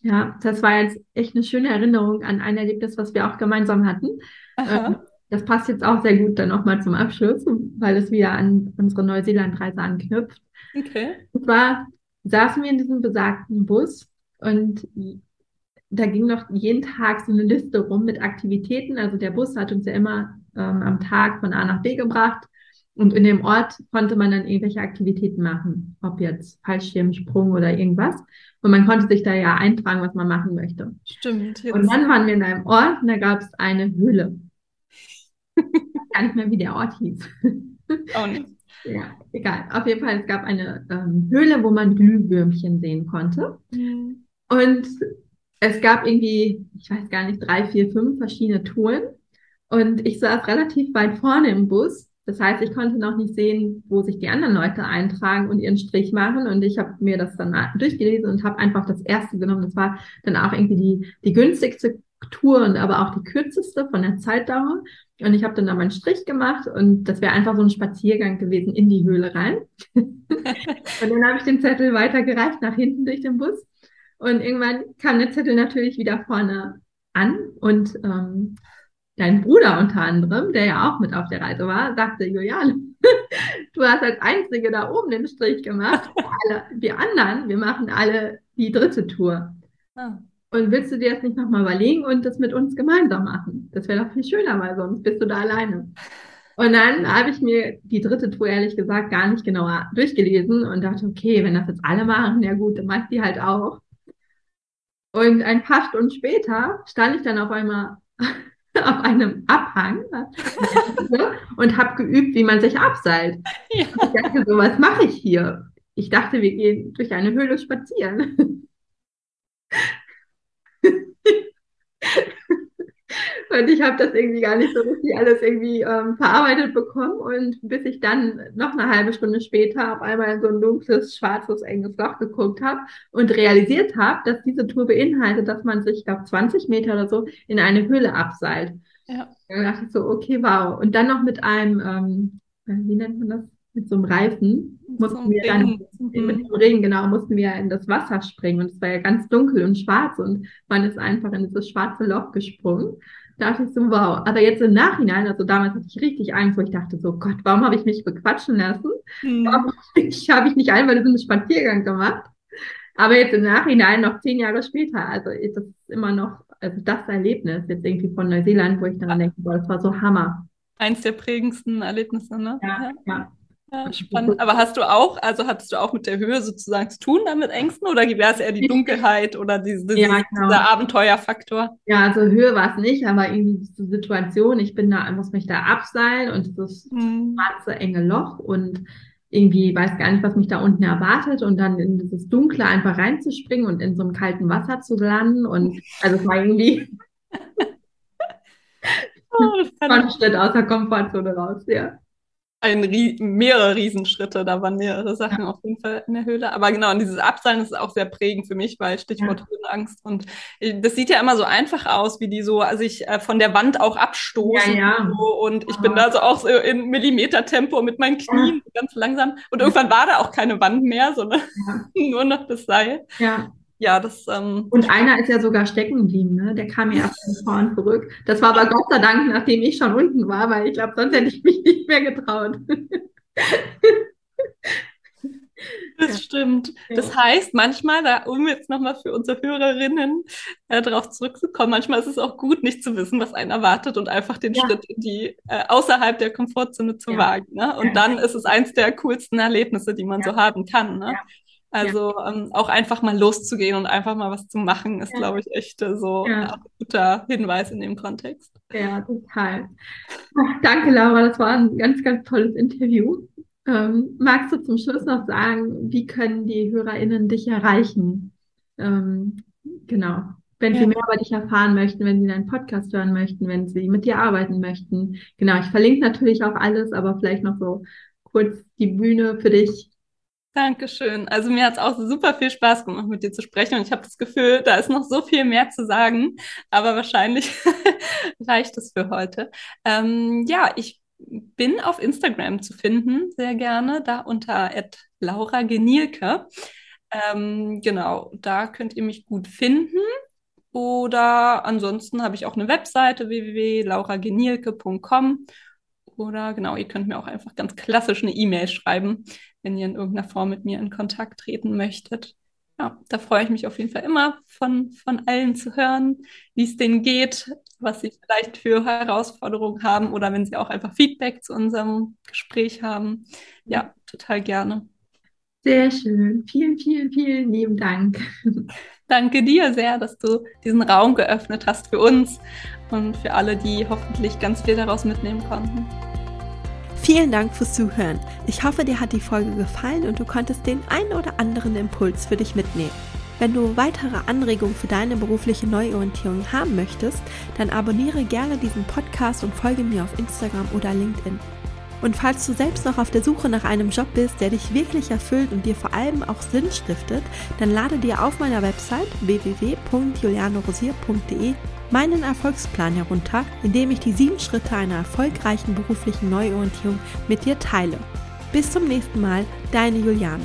Speaker 3: Ja, das war jetzt echt eine schöne Erinnerung an ein Erlebnis, was wir auch gemeinsam hatten. Ähm, das passt jetzt auch sehr gut dann nochmal zum Abschluss, weil es wieder an unsere Neuseeland-Reise anknüpft. Okay. Und zwar saßen wir in diesem besagten Bus und da ging noch jeden Tag so eine Liste rum mit Aktivitäten. Also der Bus hat uns ja immer ähm, am Tag von A nach B gebracht. Und in dem Ort konnte man dann irgendwelche Aktivitäten machen, ob jetzt Fallschirmsprung oder irgendwas. Und man konnte sich da ja eintragen, was man machen möchte.
Speaker 2: Stimmt.
Speaker 3: Jetzt. Und dann waren wir in einem Ort und da gab es eine Höhle. Gar nicht mehr, wie der Ort hieß. Auch nicht. Ja, egal. Auf jeden Fall, es gab eine ähm, Höhle, wo man Glühwürmchen sehen konnte. Mhm. Und es gab irgendwie, ich weiß gar nicht, drei, vier, fünf verschiedene Touren. Und ich saß relativ weit vorne im Bus. Das heißt, ich konnte noch nicht sehen, wo sich die anderen Leute eintragen und ihren Strich machen. Und ich habe mir das dann durchgelesen und habe einfach das erste genommen. Das war dann auch irgendwie die, die günstigste Tour und aber auch die kürzeste von der Zeitdauer. Und ich habe dann da meinen Strich gemacht und das wäre einfach so ein Spaziergang gewesen in die Höhle rein. *laughs* und dann habe ich den Zettel weitergereicht nach hinten durch den Bus. Und irgendwann kam der Zettel natürlich wieder vorne an und ähm, dein Bruder unter anderem, der ja auch mit auf der Reise war, sagte, Julian, *laughs* du hast als Einzige da oben den Strich gemacht. Alle, wir anderen, wir machen alle die dritte Tour. Ah. Und willst du dir das nicht nochmal überlegen und das mit uns gemeinsam machen? Das wäre doch viel schöner, weil sonst bist du da alleine. Und dann habe ich mir die dritte Tour ehrlich gesagt gar nicht genauer durchgelesen und dachte, okay, wenn das jetzt alle machen, ja gut, dann mach ich die halt auch. Und ein paar Stunden später stand ich dann auf einmal *laughs* auf einem Abhang *laughs* und habe geübt, wie man sich abseilt. Ja. Ich dachte so, was mache ich hier? Ich dachte, wir gehen durch eine Höhle spazieren. *laughs* Und ich habe das irgendwie gar nicht so richtig alles irgendwie ähm, verarbeitet bekommen. Und bis ich dann noch eine halbe Stunde später auf einmal in so ein dunkles, schwarzes, enges Loch geguckt habe und realisiert habe, dass diese Tour beinhaltet, dass man sich, ich glaube, 20 Meter oder so in eine Höhle abseilt. Ja. Dann dachte ich so, okay, wow. Und dann noch mit einem, ähm, wie nennt man das? Mit so einem Reifen mussten so wir dann mhm. mit dem Regen, genau, mussten wir in das Wasser springen. Und es war ja ganz dunkel und schwarz und man ist einfach in dieses schwarze Loch gesprungen dachte ich so, wow. Aber jetzt im Nachhinein, also damals hatte ich richtig Angst, wo ich dachte so, Gott, warum habe ich mich bequatschen lassen? Mhm. Warum *laughs* habe ich nicht einmal diesen Spaziergang gemacht? Aber jetzt im Nachhinein, noch zehn Jahre später, also ist das immer noch, also das Erlebnis jetzt irgendwie von Neuseeland, wo ich daran denke, boah, das war so Hammer.
Speaker 2: Eins der prägendsten Erlebnisse, ne? Ja, ja. Ja, spannend. Aber hast du auch, also hattest du auch mit der Höhe sozusagen zu tun damit Ängsten oder wäre es eher die Dunkelheit oder diese, diese, ja, genau. dieser Abenteuerfaktor?
Speaker 3: Ja, also Höhe war es nicht, aber irgendwie diese Situation, ich bin da, muss mich da abseilen und das mhm. schwarze enge Loch und irgendwie weiß gar nicht, was mich da unten erwartet und dann in dieses Dunkle einfach reinzuspringen und in so einem kalten Wasser zu landen und also es war irgendwie *laughs* oh, ein *laughs* Schritt aus der Komfortzone raus, ja
Speaker 2: ein, mehrere Riesenschritte, da waren mehrere Sachen ja. auf jeden Fall in der Höhle. Aber genau, und dieses Abseilen ist auch sehr prägend für mich, weil Stichwort ja. Höhenangst. Und das sieht ja immer so einfach aus, wie die so sich äh, von der Wand auch abstoßen. Ja, ja. So. Und ich bin da so auch so in Millimeter-Tempo mit meinen Knien ganz langsam. Und irgendwann war da auch keine Wand mehr, sondern *laughs* nur noch das Seil. Ja. Ja, das. Ähm,
Speaker 3: und einer ist ja sogar stecken geblieben, ne? Der kam ja erst von vorn zurück. Das war aber Gott sei Dank, nachdem ich schon unten war, weil ich glaube, sonst hätte ich mich nicht mehr getraut. *laughs*
Speaker 2: Das ja. stimmt. Ja. Das heißt, manchmal, da, um jetzt nochmal für unsere Hörerinnen äh, darauf zurückzukommen, manchmal ist es auch gut, nicht zu wissen, was einen erwartet und einfach den ja. Schritt in die äh, außerhalb der Komfortzone zu wagen. Ne? Und dann ist es eins der coolsten Erlebnisse, die man so haben kann. Ne? Also ähm, auch einfach mal loszugehen und einfach mal was zu machen, ist, glaube ich, echt äh, so ein guter Hinweis in dem Kontext.
Speaker 3: Ja, total. Ach, danke, Laura. Das war ein ganz, ganz tolles Interview. Ähm, magst du zum Schluss noch sagen, wie können die HörerInnen dich erreichen? Ähm, genau. Wenn ja. sie mehr über dich erfahren möchten, wenn sie deinen Podcast hören möchten, wenn sie mit dir arbeiten möchten. Genau, ich verlinke natürlich auch alles, aber vielleicht noch so kurz die Bühne für dich.
Speaker 2: Dankeschön. Also mir hat es auch super viel Spaß gemacht, mit dir zu sprechen. Und ich habe das Gefühl, da ist noch so viel mehr zu sagen. Aber wahrscheinlich *laughs* reicht es für heute. Ähm, ja, ich bin auf Instagram zu finden, sehr gerne, da unter Laura Genielke. Ähm, genau, da könnt ihr mich gut finden. Oder ansonsten habe ich auch eine Webseite www.lauragenielke.com. Oder genau, ihr könnt mir auch einfach ganz klassisch eine E-Mail schreiben, wenn ihr in irgendeiner Form mit mir in Kontakt treten möchtet ja, da freue ich mich auf jeden Fall immer von, von allen zu hören, wie es denen geht, was sie vielleicht für Herausforderungen haben oder wenn sie auch einfach Feedback zu unserem Gespräch haben. Ja, total gerne.
Speaker 3: Sehr schön. Vielen, vielen, vielen lieben Dank.
Speaker 2: Danke dir sehr, dass du diesen Raum geöffnet hast für uns und für alle, die hoffentlich ganz viel daraus mitnehmen konnten.
Speaker 3: Vielen Dank fürs Zuhören. Ich hoffe, dir hat die Folge gefallen und du konntest den ein oder anderen Impuls für dich mitnehmen. Wenn du weitere Anregungen für deine berufliche Neuorientierung haben möchtest, dann abonniere gerne diesen Podcast und folge mir auf Instagram oder LinkedIn. Und falls du selbst noch auf der Suche nach einem Job bist, der dich wirklich erfüllt und dir vor allem auch Sinn stiftet, dann lade dir auf meiner Website www.julianorosier.de meinen Erfolgsplan herunter, in dem ich die sieben Schritte einer erfolgreichen beruflichen Neuorientierung mit dir teile. Bis zum nächsten Mal, deine Juliane.